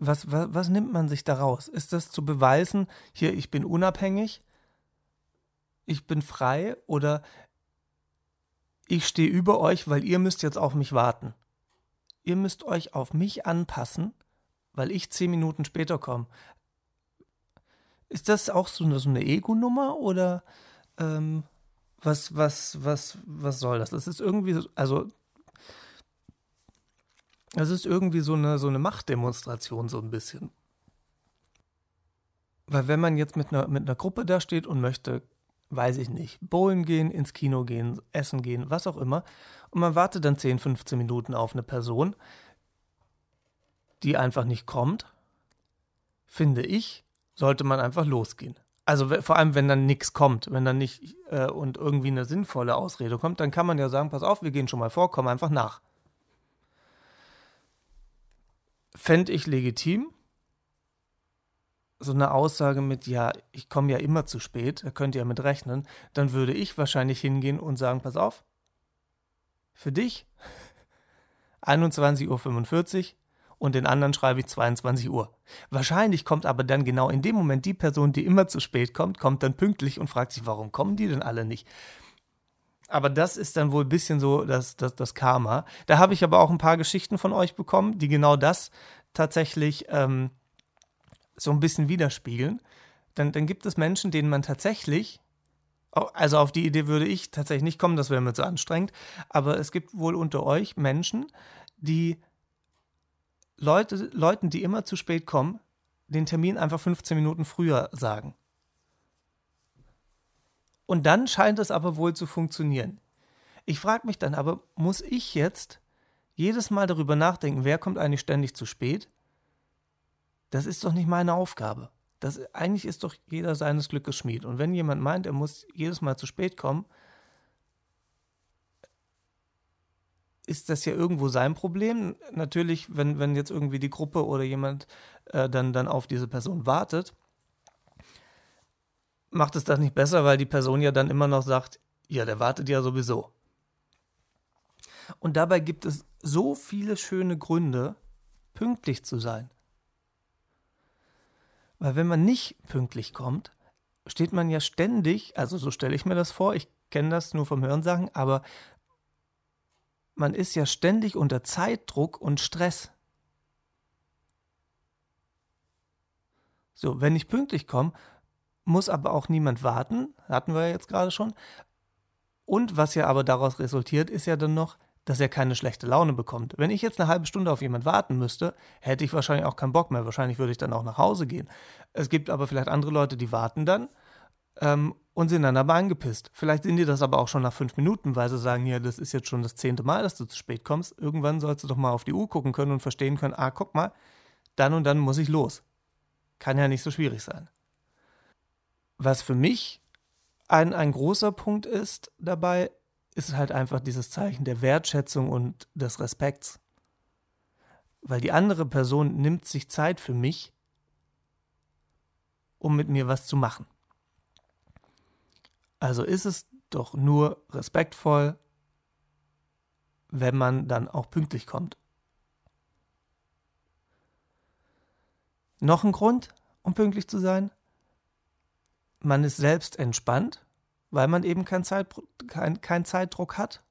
Was, was, was nimmt man sich daraus? Ist das zu beweisen, hier, ich bin unabhängig, ich bin frei oder ich stehe über euch, weil ihr müsst jetzt auf mich warten? Ihr müsst euch auf mich anpassen, weil ich zehn Minuten später komme. Ist das auch so eine, so eine Ego-Nummer oder ähm, was, was, was, was soll das? Das ist irgendwie, also, das ist irgendwie so eine, so eine Machtdemonstration, so ein bisschen. Weil wenn man jetzt mit einer, mit einer Gruppe da steht und möchte, weiß ich nicht, bowlen gehen, ins Kino gehen, essen gehen, was auch immer, und man wartet dann 10, 15 Minuten auf eine Person, die einfach nicht kommt, finde ich, sollte man einfach losgehen. Also vor allem, wenn dann nichts kommt, wenn dann nicht äh, und irgendwie eine sinnvolle Ausrede kommt, dann kann man ja sagen, pass auf, wir gehen schon mal vor, komm einfach nach. Fände ich legitim, so eine Aussage mit, ja, ich komme ja immer zu spät, da könnt ihr ja mit rechnen, dann würde ich wahrscheinlich hingehen und sagen, pass auf, für dich <laughs> 21.45 Uhr und den anderen schreibe ich 22 Uhr. Wahrscheinlich kommt aber dann genau in dem Moment die Person, die immer zu spät kommt, kommt dann pünktlich und fragt sich, warum kommen die denn alle nicht? Aber das ist dann wohl ein bisschen so das, das, das Karma. Da habe ich aber auch ein paar Geschichten von euch bekommen, die genau das tatsächlich ähm, so ein bisschen widerspiegeln. Dann, dann gibt es Menschen, denen man tatsächlich, also auf die Idee würde ich tatsächlich nicht kommen, das wäre mir zu anstrengend, aber es gibt wohl unter euch Menschen, die Leute, Leuten, die immer zu spät kommen, den Termin einfach 15 Minuten früher sagen. Und dann scheint es aber wohl zu funktionieren. Ich frage mich dann aber, muss ich jetzt jedes Mal darüber nachdenken, wer kommt eigentlich ständig zu spät? Das ist doch nicht meine Aufgabe. Das, eigentlich ist doch jeder seines Glückes Schmied. Und wenn jemand meint, er muss jedes Mal zu spät kommen, ist das ja irgendwo sein Problem. Natürlich, wenn, wenn jetzt irgendwie die Gruppe oder jemand äh, dann, dann auf diese Person wartet, macht es das nicht besser, weil die Person ja dann immer noch sagt, ja, der wartet ja sowieso. Und dabei gibt es so viele schöne Gründe, pünktlich zu sein. Weil wenn man nicht pünktlich kommt, steht man ja ständig, also so stelle ich mir das vor, ich kenne das nur vom Hörensagen, aber man ist ja ständig unter Zeitdruck und Stress. So, wenn ich pünktlich komme, muss aber auch niemand warten, hatten wir ja jetzt gerade schon. Und was ja aber daraus resultiert, ist ja dann noch, dass er keine schlechte Laune bekommt. Wenn ich jetzt eine halbe Stunde auf jemand warten müsste, hätte ich wahrscheinlich auch keinen Bock mehr. Wahrscheinlich würde ich dann auch nach Hause gehen. Es gibt aber vielleicht andere Leute, die warten dann ähm, und sind dann aber angepisst. Vielleicht sind die das aber auch schon nach fünf Minuten, weil sie sagen, ja, das ist jetzt schon das zehnte Mal, dass du zu spät kommst. Irgendwann sollst du doch mal auf die Uhr gucken können und verstehen können, ah, guck mal, dann und dann muss ich los. Kann ja nicht so schwierig sein. Was für mich ein, ein großer Punkt ist dabei, ist halt einfach dieses Zeichen der Wertschätzung und des Respekts. Weil die andere Person nimmt sich Zeit für mich, um mit mir was zu machen. Also ist es doch nur respektvoll, wenn man dann auch pünktlich kommt. Noch ein Grund, um pünktlich zu sein? man ist selbst entspannt, weil man eben keinen Zeit, kein, kein Zeitdruck hat.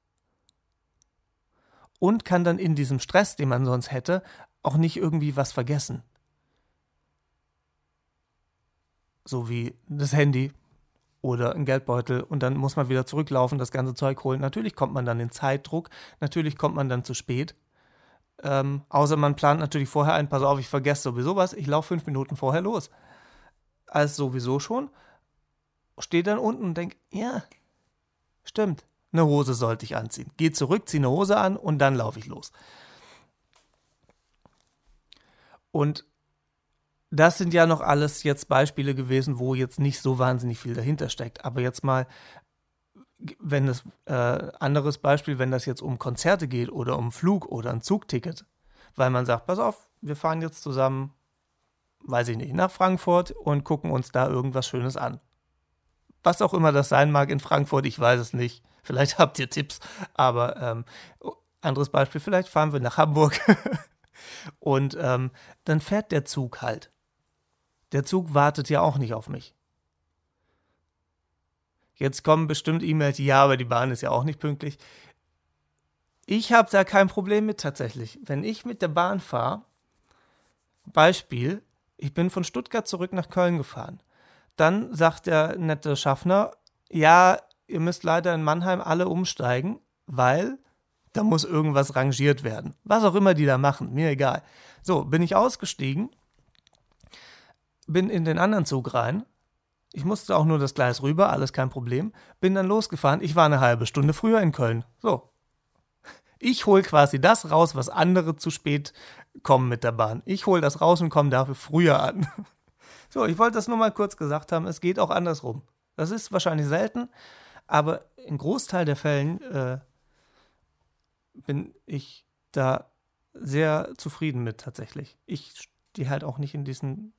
Und kann dann in diesem Stress, den man sonst hätte, auch nicht irgendwie was vergessen. So wie das Handy oder ein Geldbeutel und dann muss man wieder zurücklaufen, das ganze Zeug holen. Natürlich kommt man dann in Zeitdruck, natürlich kommt man dann zu spät. Ähm, außer man plant natürlich vorher ein, pass auf, ich vergesse sowieso was, ich laufe fünf Minuten vorher los. Als sowieso schon stehe dann unten und denke, ja, stimmt, eine Hose sollte ich anziehen. Gehe zurück, ziehe eine Hose an und dann laufe ich los. Und das sind ja noch alles jetzt Beispiele gewesen, wo jetzt nicht so wahnsinnig viel dahinter steckt. Aber jetzt mal, wenn das äh, anderes Beispiel, wenn das jetzt um Konzerte geht oder um Flug oder ein Zugticket, weil man sagt, pass auf, wir fahren jetzt zusammen, weiß ich nicht, nach Frankfurt und gucken uns da irgendwas Schönes an was auch immer das sein mag in Frankfurt, ich weiß es nicht. Vielleicht habt ihr Tipps, aber ähm, anderes Beispiel, vielleicht fahren wir nach Hamburg <laughs> und ähm, dann fährt der Zug halt. Der Zug wartet ja auch nicht auf mich. Jetzt kommen bestimmt E-Mails, ja, aber die Bahn ist ja auch nicht pünktlich. Ich habe da kein Problem mit tatsächlich. Wenn ich mit der Bahn fahre, Beispiel, ich bin von Stuttgart zurück nach Köln gefahren. Dann sagt der nette Schaffner, ja, ihr müsst leider in Mannheim alle umsteigen, weil da muss irgendwas rangiert werden. Was auch immer die da machen, mir egal. So, bin ich ausgestiegen, bin in den anderen Zug rein. Ich musste auch nur das Gleis rüber, alles kein Problem. Bin dann losgefahren. Ich war eine halbe Stunde früher in Köln. So. Ich hole quasi das raus, was andere zu spät kommen mit der Bahn. Ich hole das raus und komme dafür früher an. So, ich wollte das nur mal kurz gesagt haben. Es geht auch andersrum. Das ist wahrscheinlich selten, aber im Großteil der Fällen äh, bin ich da sehr zufrieden mit tatsächlich. Ich stehe halt auch nicht in diesen,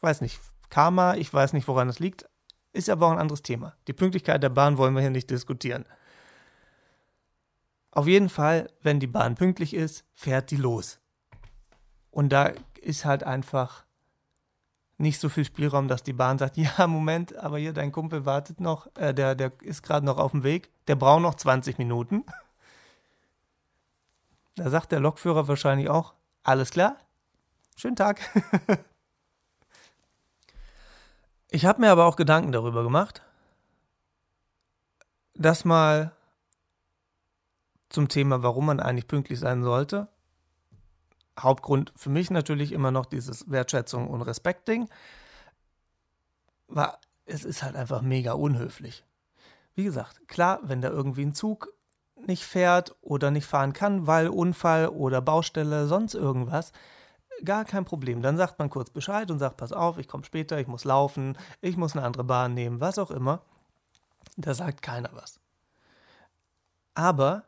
weiß nicht, Karma, ich weiß nicht, woran es liegt, ist aber auch ein anderes Thema. Die Pünktlichkeit der Bahn wollen wir hier nicht diskutieren. Auf jeden Fall, wenn die Bahn pünktlich ist, fährt die los. Und da ist halt einfach nicht so viel Spielraum, dass die Bahn sagt, <laughs> ja, Moment, aber hier dein Kumpel wartet noch, äh, der, der ist gerade noch auf dem Weg, der braucht noch 20 Minuten. Da sagt der Lokführer wahrscheinlich auch, alles klar, schönen Tag. <laughs> ich habe mir aber auch Gedanken darüber gemacht, das mal zum Thema, warum man eigentlich pünktlich sein sollte. Hauptgrund für mich natürlich immer noch dieses Wertschätzung und Respekt-Ding. War, es ist halt einfach mega unhöflich. Wie gesagt, klar, wenn da irgendwie ein Zug nicht fährt oder nicht fahren kann, weil Unfall oder Baustelle, sonst irgendwas, gar kein Problem. Dann sagt man kurz Bescheid und sagt, pass auf, ich komme später, ich muss laufen, ich muss eine andere Bahn nehmen, was auch immer. Da sagt keiner was. Aber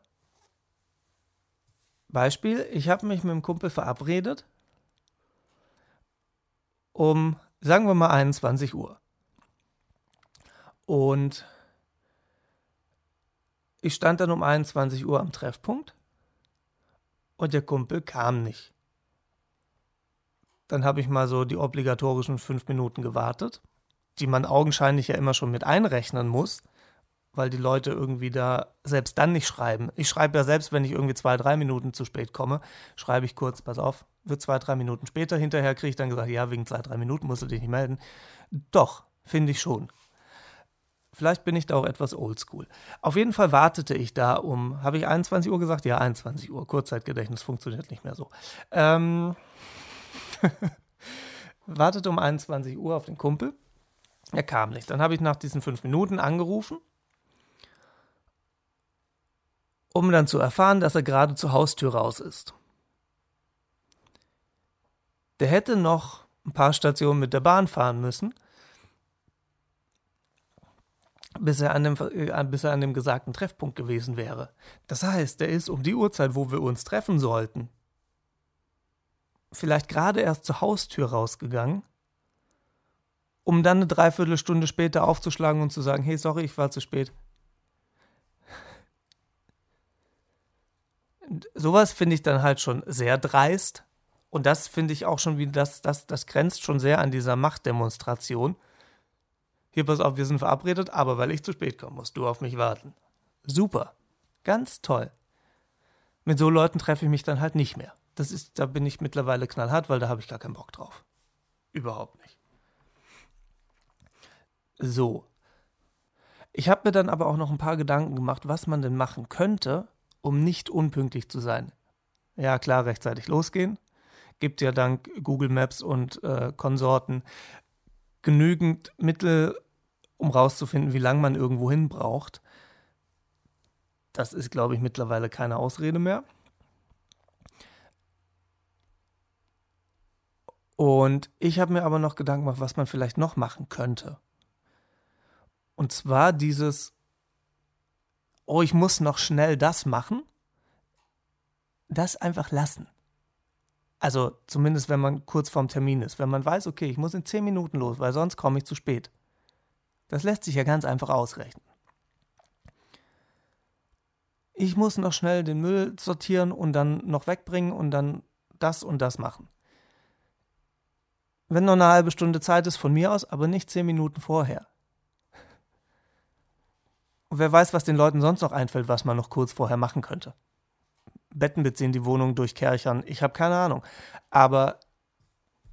Beispiel, ich habe mich mit einem Kumpel verabredet um, sagen wir mal, 21 Uhr. Und ich stand dann um 21 Uhr am Treffpunkt und der Kumpel kam nicht. Dann habe ich mal so die obligatorischen fünf Minuten gewartet, die man augenscheinlich ja immer schon mit einrechnen muss, weil die Leute irgendwie da selbst dann nicht schreiben. Ich schreibe ja selbst, wenn ich irgendwie zwei, drei Minuten zu spät komme, schreibe ich kurz, pass auf, wird zwei, drei Minuten später. Hinterher kriege ich dann gesagt, ja, wegen zwei, drei Minuten musst du dich nicht melden. Doch, finde ich schon. Vielleicht bin ich da auch etwas oldschool. Auf jeden Fall wartete ich da um, habe ich 21 Uhr gesagt? Ja, 21 Uhr. Kurzzeitgedächtnis funktioniert nicht mehr so. Ähm, <laughs> wartete um 21 Uhr auf den Kumpel. Er kam nicht. Dann habe ich nach diesen fünf Minuten angerufen um dann zu erfahren, dass er gerade zur Haustür raus ist. Der hätte noch ein paar Stationen mit der Bahn fahren müssen, bis er, an dem, äh, bis er an dem gesagten Treffpunkt gewesen wäre. Das heißt, er ist um die Uhrzeit, wo wir uns treffen sollten, vielleicht gerade erst zur Haustür rausgegangen, um dann eine Dreiviertelstunde später aufzuschlagen und zu sagen, hey, sorry, ich war zu spät. Sowas finde ich dann halt schon sehr dreist. Und das finde ich auch schon wie, das, das, das grenzt schon sehr an dieser Machtdemonstration. Hier, pass auf, wir sind verabredet, aber weil ich zu spät komme, musst du auf mich warten. Super. Ganz toll. Mit so Leuten treffe ich mich dann halt nicht mehr. Das ist, da bin ich mittlerweile knallhart, weil da habe ich gar keinen Bock drauf. Überhaupt nicht. So. Ich habe mir dann aber auch noch ein paar Gedanken gemacht, was man denn machen könnte, um nicht unpünktlich zu sein. Ja, klar, rechtzeitig losgehen. Gibt ja dank Google Maps und äh, Konsorten genügend Mittel, um rauszufinden, wie lange man irgendwo hin braucht. Das ist, glaube ich, mittlerweile keine Ausrede mehr. Und ich habe mir aber noch Gedanken gemacht, was man vielleicht noch machen könnte. Und zwar dieses oh, ich muss noch schnell das machen, das einfach lassen. Also zumindest, wenn man kurz vorm Termin ist. Wenn man weiß, okay, ich muss in zehn Minuten los, weil sonst komme ich zu spät. Das lässt sich ja ganz einfach ausrechnen. Ich muss noch schnell den Müll sortieren und dann noch wegbringen und dann das und das machen. Wenn noch eine halbe Stunde Zeit ist, von mir aus, aber nicht zehn Minuten vorher. Und wer weiß, was den Leuten sonst noch einfällt, was man noch kurz vorher machen könnte. Betten beziehen, die Wohnung durchkerchern, ich habe keine Ahnung. Aber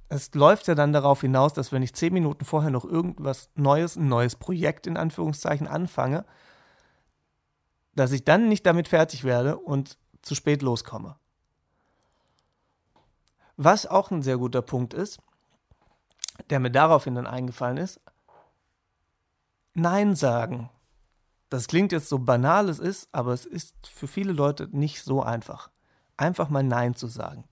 es läuft ja dann darauf hinaus, dass wenn ich zehn Minuten vorher noch irgendwas Neues, ein neues Projekt in Anführungszeichen anfange, dass ich dann nicht damit fertig werde und zu spät loskomme. Was auch ein sehr guter Punkt ist, der mir daraufhin dann eingefallen ist, Nein sagen. Das klingt jetzt so banal es ist, aber es ist für viele Leute nicht so einfach. Einfach mal Nein zu sagen.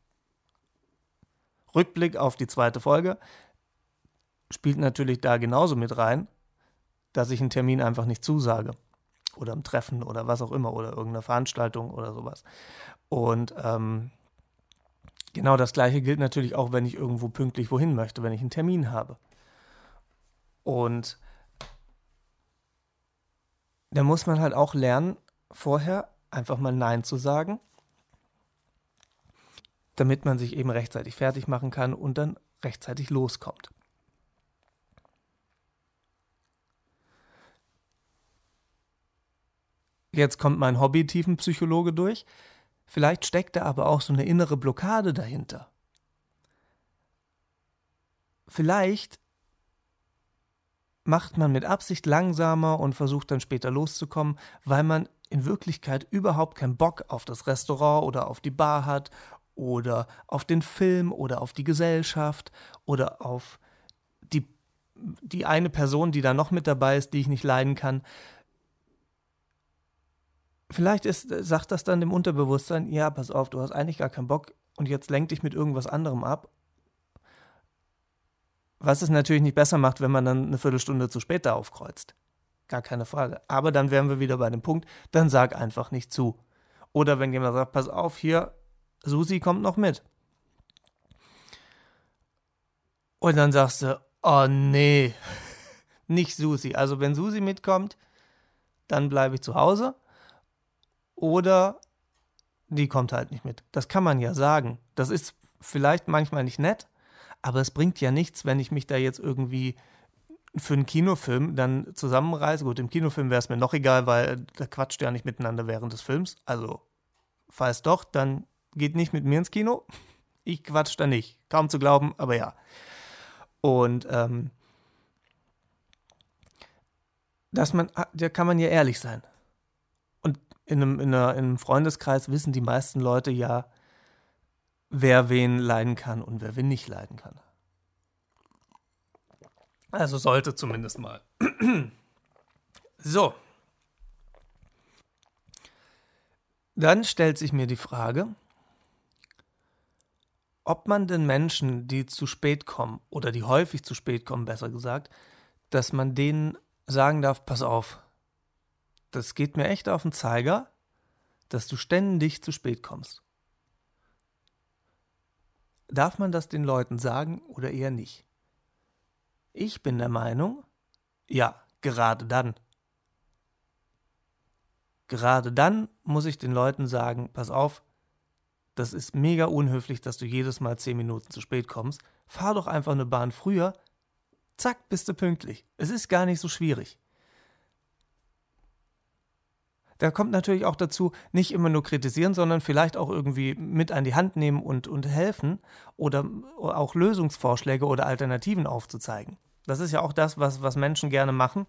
Rückblick auf die zweite Folge spielt natürlich da genauso mit rein, dass ich einen Termin einfach nicht zusage. Oder im Treffen oder was auch immer oder irgendeiner Veranstaltung oder sowas. Und ähm, genau das gleiche gilt natürlich auch, wenn ich irgendwo pünktlich wohin möchte, wenn ich einen Termin habe. Und da muss man halt auch lernen, vorher einfach mal Nein zu sagen. damit man sich eben rechtzeitig fertig machen kann und dann rechtzeitig loskommt. Jetzt kommt mein Hobby-Tiefenpsychologe durch. Vielleicht steckt da aber auch so eine innere Blockade dahinter. Vielleicht macht man mit Absicht langsamer und versucht dann später loszukommen, weil man in Wirklichkeit überhaupt keinen Bock auf das Restaurant oder auf die Bar hat oder auf den Film oder auf die Gesellschaft oder auf die, die eine Person, die da noch mit dabei ist, die ich nicht leiden kann. Vielleicht ist, sagt das dann dem Unterbewusstsein, ja, pass auf, du hast eigentlich gar keinen Bock und jetzt lenk dich mit irgendwas anderem ab was es natürlich nicht besser macht, wenn man dann eine Viertelstunde zu spät da aufkreuzt. Gar keine Frage. Aber dann wären wir wieder bei dem Punkt, dann sag einfach nicht zu. Oder wenn jemand sagt, pass auf, hier, Susi kommt noch mit. Und dann sagst du, oh nee, <laughs> nicht Susi. Also wenn Susi mitkommt, dann bleibe ich zu Hause. Oder die kommt halt nicht mit. Das kann man ja sagen. Das ist vielleicht manchmal nicht nett, aber es bringt ja nichts, wenn ich mich da jetzt irgendwie für einen Kinofilm dann zusammenreiße. Gut, im Kinofilm wäre es mir noch egal, weil da quatscht ja nicht miteinander während des Films. Also, falls doch, dann geht nicht mit mir ins Kino. Ich quatsch da nicht. Kaum zu glauben, aber ja. Und ähm, dass man, ah, da kann man ja ehrlich sein. Und in einem, in, einer, in einem Freundeskreis wissen die meisten Leute ja, wer wen leiden kann und wer wen nicht leiden kann. Also sollte zumindest mal. <clears throat> so. Dann stellt sich mir die Frage, ob man den Menschen, die zu spät kommen, oder die häufig zu spät kommen, besser gesagt, dass man denen sagen darf, pass auf, das geht mir echt auf den Zeiger, dass du ständig zu spät kommst. Darf man das den Leuten sagen oder eher nicht? Ich bin der Meinung, ja, gerade dann. Gerade dann muss ich den Leuten sagen, pass auf, das ist mega unhöflich, dass du jedes Mal zehn Minuten zu spät kommst. Fahr doch einfach eine Bahn früher. Zack, bist du pünktlich. Es ist gar nicht so schwierig. Da kommt natürlich auch dazu, nicht immer nur kritisieren, sondern vielleicht auch irgendwie mit an die Hand nehmen und, und helfen oder auch Lösungsvorschläge oder Alternativen aufzuzeigen. Das ist ja auch das, was, was Menschen gerne machen.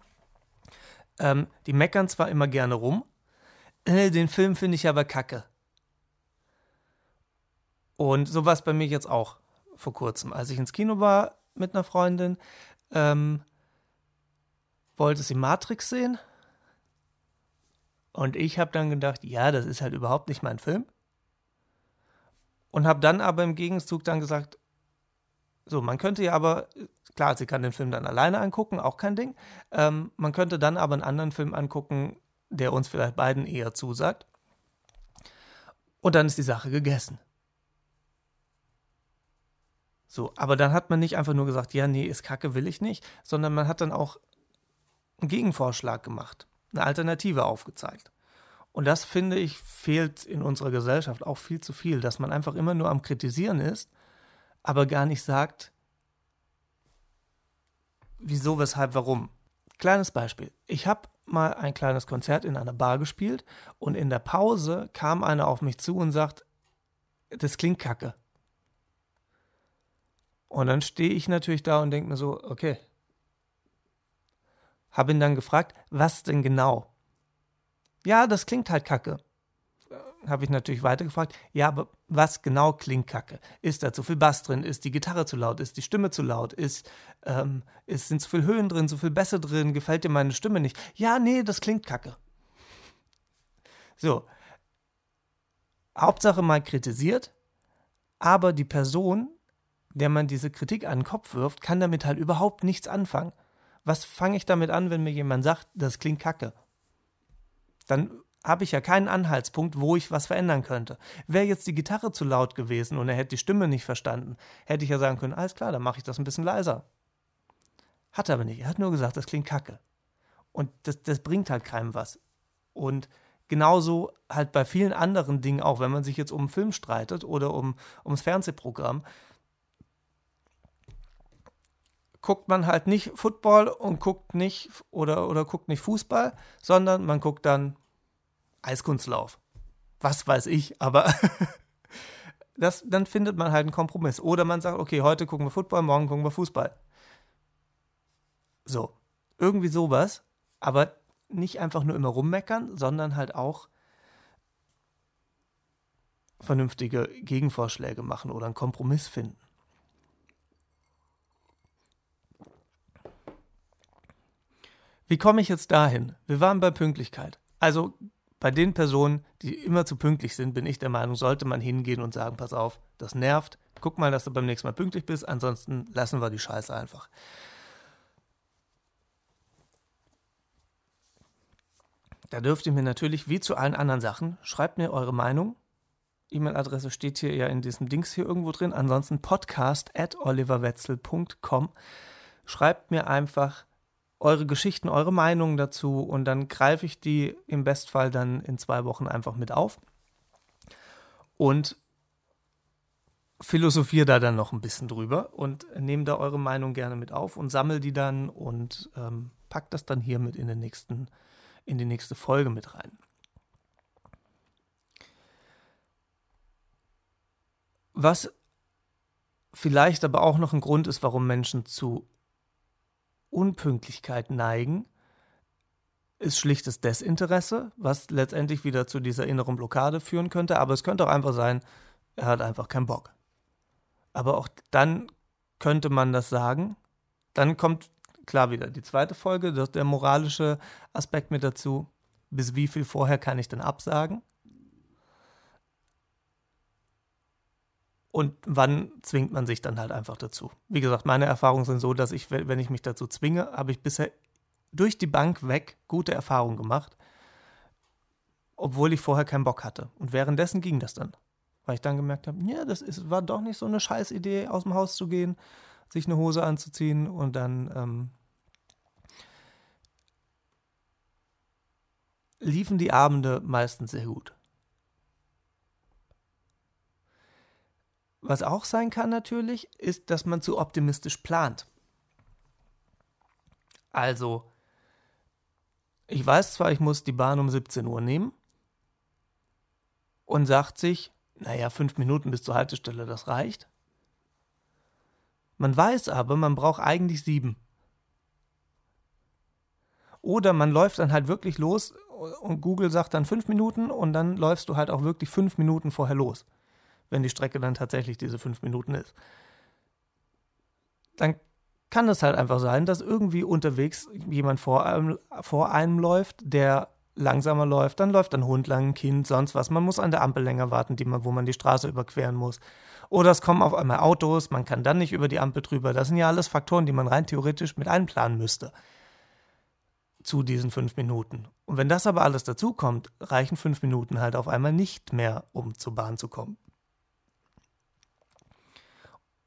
Ähm, die meckern zwar immer gerne rum, äh, den Film finde ich aber kacke. Und so war es bei mir jetzt auch vor kurzem. Als ich ins Kino war mit einer Freundin, ähm, wollte sie Matrix sehen und ich habe dann gedacht, ja, das ist halt überhaupt nicht mein Film. Und habe dann aber im Gegenzug dann gesagt, so, man könnte ja aber, klar, sie kann den Film dann alleine angucken, auch kein Ding. Ähm, man könnte dann aber einen anderen Film angucken, der uns vielleicht beiden eher zusagt. Und dann ist die Sache gegessen. So, aber dann hat man nicht einfach nur gesagt, ja, nee, ist kacke, will ich nicht, sondern man hat dann auch einen Gegenvorschlag gemacht eine Alternative aufgezeigt. Und das finde ich fehlt in unserer Gesellschaft auch viel zu viel, dass man einfach immer nur am Kritisieren ist, aber gar nicht sagt, wieso, weshalb, warum. Kleines Beispiel. Ich habe mal ein kleines Konzert in einer Bar gespielt und in der Pause kam einer auf mich zu und sagt, das klingt kacke. Und dann stehe ich natürlich da und denke mir so, okay, habe ihn dann gefragt, was denn genau? Ja, das klingt halt kacke. Habe ich natürlich weitergefragt. Ja, aber was genau klingt kacke? Ist da zu viel Bass drin? Ist die Gitarre zu laut? Ist die Stimme zu laut? Ist, ähm, ist, sind zu viel Höhen drin, zu viel Bässe drin? Gefällt dir meine Stimme nicht? Ja, nee, das klingt kacke. So. Hauptsache mal kritisiert, aber die Person, der man diese Kritik an den Kopf wirft, kann damit halt überhaupt nichts anfangen was fange ich damit an, wenn mir jemand sagt, das klingt kacke? Dann habe ich ja keinen Anhaltspunkt, wo ich was verändern könnte. Wäre jetzt die Gitarre zu laut gewesen und er hätte die Stimme nicht verstanden, hätte ich ja sagen können, alles klar, dann mache ich das ein bisschen leiser. Hat er aber nicht. Er hat nur gesagt, das klingt kacke. Und das, das bringt halt keinem was. Und Genauso halt bei vielen anderen Dingen auch, wenn man sich jetzt um einen Film streitet oder um, ums Fernsehprogramm, guckt man halt nicht Football und guckt nicht oder, oder guckt nicht Fußball, sondern man guckt dann Eiskunstlauf. Was weiß ich, aber <laughs> das, dann findet man halt einen Kompromiss. Oder man sagt, okay, heute gucken wir Football, morgen gucken wir Fußball. So, irgendwie sowas, aber nicht einfach nur immer rummeckern, sondern halt auch vernünftige Gegenvorschläge machen oder einen Kompromiss finden. Wie komme ich jetzt dahin? Wir waren bei Pünktlichkeit. Also bei den Personen, die immer zu pünktlich sind, bin ich der Meinung, sollte man hingehen und sagen, pass auf, das nervt. Guck mal, dass du beim nächsten Mal pünktlich bist, ansonsten lassen wir die Scheiße einfach. Da dürft ihr mir natürlich, wie zu allen anderen Sachen, schreibt mir eure Meinung. E-Mail-Adresse steht hier ja in diesem Dings hier irgendwo drin. Ansonsten podcast at oliverwetzel.com. Schreibt mir einfach eure Geschichten, eure Meinungen dazu und dann greife ich die im Bestfall dann in zwei Wochen einfach mit auf und philosophiere da dann noch ein bisschen drüber und nehme da eure Meinung gerne mit auf und sammle die dann und ähm, pack das dann hier mit in den nächsten in die nächste Folge mit rein. Was vielleicht aber auch noch ein Grund ist, warum Menschen zu Unpünktlichkeit neigen, ist schlichtes Desinteresse, was letztendlich wieder zu dieser inneren Blockade führen könnte. Aber es könnte auch einfach sein, er hat einfach keinen Bock. Aber auch dann könnte man das sagen. Dann kommt klar wieder die zweite Folge, der moralische Aspekt mit dazu. Bis wie viel vorher kann ich denn absagen? Und wann zwingt man sich dann halt einfach dazu? Wie gesagt, meine Erfahrungen sind so, dass ich, wenn ich mich dazu zwinge, habe ich bisher durch die Bank weg gute Erfahrungen gemacht, obwohl ich vorher keinen Bock hatte. Und währenddessen ging das dann. Weil ich dann gemerkt habe, ja, das ist, war doch nicht so eine scheiß Idee, aus dem Haus zu gehen, sich eine Hose anzuziehen und dann ähm, liefen die Abende meistens sehr gut. Was auch sein kann natürlich, ist, dass man zu optimistisch plant. Also, ich weiß zwar, ich muss die Bahn um 17 Uhr nehmen und sagt sich, naja, fünf Minuten bis zur Haltestelle, das reicht. Man weiß aber, man braucht eigentlich sieben. Oder man läuft dann halt wirklich los und Google sagt dann fünf Minuten und dann läufst du halt auch wirklich fünf Minuten vorher los, wenn die Strecke dann tatsächlich diese fünf Minuten ist. Dann kann es halt einfach sein, dass irgendwie unterwegs jemand vor einem, vor einem läuft, der langsamer läuft, dann läuft ein Hund lang, ein Kind, sonst was. Man muss an der Ampel länger warten, die man, wo man die Straße überqueren muss. Oder es kommen auf einmal Autos, man kann dann nicht über die Ampel drüber. Das sind ja alles Faktoren, die man rein theoretisch mit einplanen müsste zu diesen fünf Minuten. Und wenn das aber alles dazukommt, reichen fünf Minuten halt auf einmal nicht mehr, um zur Bahn zu kommen.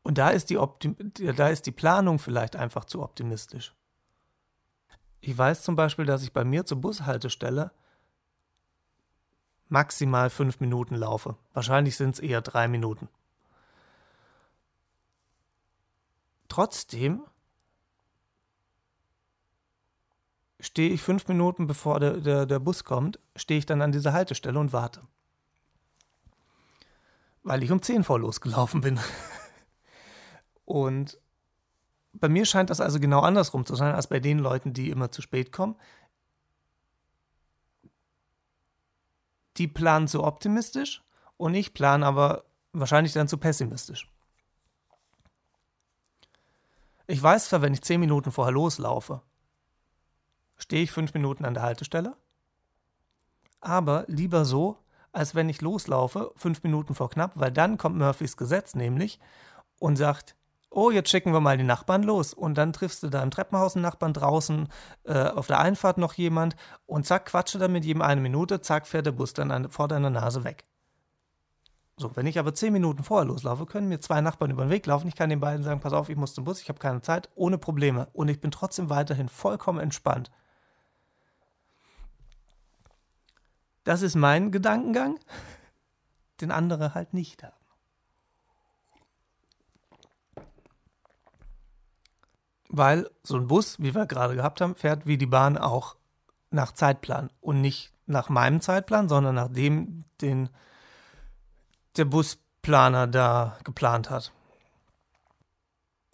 Und da ist die, Optim da ist die Planung vielleicht einfach zu optimistisch. Ich weiß zum Beispiel, dass ich bei mir zur Bushaltestelle maximal fünf Minuten laufe. Wahrscheinlich sind es eher drei Minuten. Trotzdem stehe ich fünf Minuten, bevor der, der, der Bus kommt, stehe ich dann an dieser Haltestelle und warte. Weil ich um zehn vor losgelaufen bin. <laughs> und bei mir scheint das also genau andersrum zu sein als bei den Leuten, die immer zu spät kommen. Die planen zu optimistisch und ich plane aber wahrscheinlich dann zu pessimistisch. Ich weiß zwar, wenn ich zehn Minuten vorher loslaufe, stehe ich fünf Minuten an der Haltestelle. Aber lieber so, als wenn ich loslaufe, fünf Minuten vor knapp, weil dann kommt Murphys Gesetz nämlich und sagt, oh, jetzt schicken wir mal die Nachbarn los. Und dann triffst du da im Treppenhaus einen Nachbarn draußen, äh, auf der Einfahrt noch jemand und zack, quatsche dann mit jedem eine Minute, zack, fährt der Bus dann an, vor deiner Nase weg. So, wenn ich aber zehn Minuten vorher loslaufe, können mir zwei Nachbarn über den Weg laufen. Ich kann den beiden sagen, pass auf, ich muss zum Bus, ich habe keine Zeit, ohne Probleme. Und ich bin trotzdem weiterhin vollkommen entspannt. Das ist mein Gedankengang, den andere halt nicht haben. Weil so ein Bus, wie wir gerade gehabt haben, fährt wie die Bahn auch nach Zeitplan und nicht nach meinem Zeitplan, sondern nach dem, den der Busplaner da geplant hat.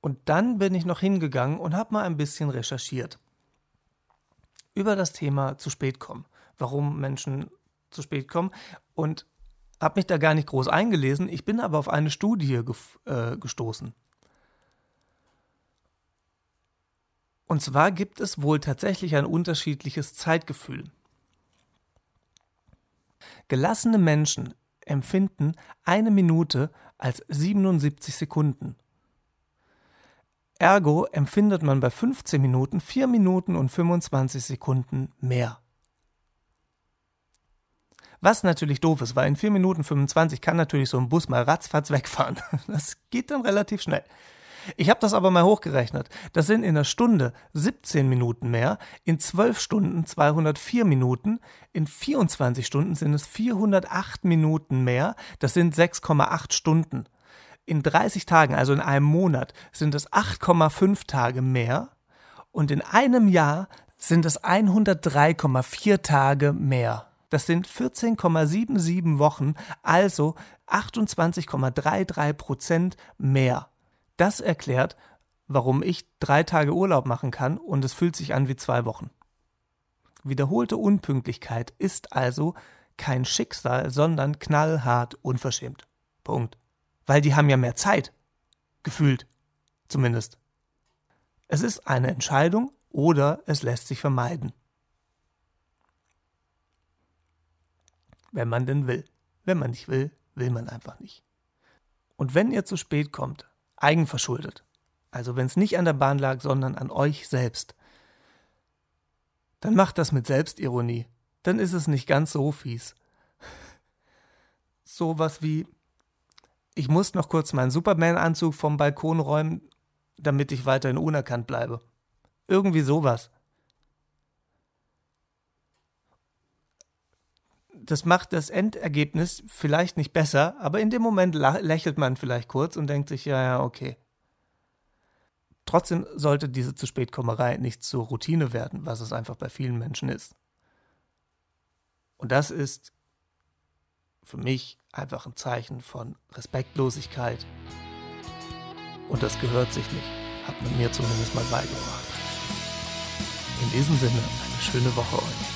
Und dann bin ich noch hingegangen und habe mal ein bisschen recherchiert über das Thema zu spät kommen, warum Menschen zu spät kommen und habe mich da gar nicht groß eingelesen. Ich bin aber auf eine Studie äh, gestoßen. Und zwar gibt es wohl tatsächlich ein unterschiedliches Zeitgefühl. Gelassene Menschen empfinden eine Minute als 77 Sekunden. Ergo empfindet man bei 15 Minuten 4 Minuten und 25 Sekunden mehr. Was natürlich doof ist, weil in 4 Minuten 25 kann natürlich so ein Bus mal ratzfatz wegfahren. <laughs> Das geht dann relativ schnell. Ich habe das aber mal hochgerechnet. Das sind in einer Stunde 17 Minuten mehr, in 12 Stunden 204 Minuten, in 24 Stunden sind es 408 Minuten mehr, das sind 6,8 Stunden. In 30 Tagen, also in einem Monat, sind es 8,5 Tage mehr und in einem Jahr sind es 103,4 Tage mehr. Das sind 14,77 Wochen, also 28,33 Prozent mehr. Das erklärt, warum ich drei Tage Urlaub machen kann und es fühlt sich an wie zwei Wochen. Wiederholte Unpünktlichkeit ist also kein Schicksal, sondern knallhart unverschämt. Punkt. Weil die haben ja mehr Zeit. Gefühlt. Zumindest. Es ist eine Entscheidung oder es lässt sich vermeiden. Wenn man denn will. Wenn man nicht will, will man einfach nicht. Und wenn ihr zu spät kommt, eigenverschuldet, also wenn es nicht an der Bahn lag, sondern an euch selbst, dann macht das mit Selbstironie. Dann ist es nicht ganz so fies. <laughs> Sowas wie, ich muss noch kurz meinen Superman-Anzug vom Balkon räumen, damit ich weiterhin unerkannt bleibe. Irgendwie sowas. Das macht das Endergebnis vielleicht nicht besser, aber in dem Moment lächelt man vielleicht kurz und denkt sich, ja, ja, okay. Trotzdem sollte diese zu spätkommerei nicht zur Routine werden, was es einfach bei vielen Menschen ist. Und das ist für mich einfach ein Zeichen von Respektlosigkeit. Und das gehört sich nicht, hat man mir zumindest mal beigebracht. In diesem Sinne, eine schöne Woche euch.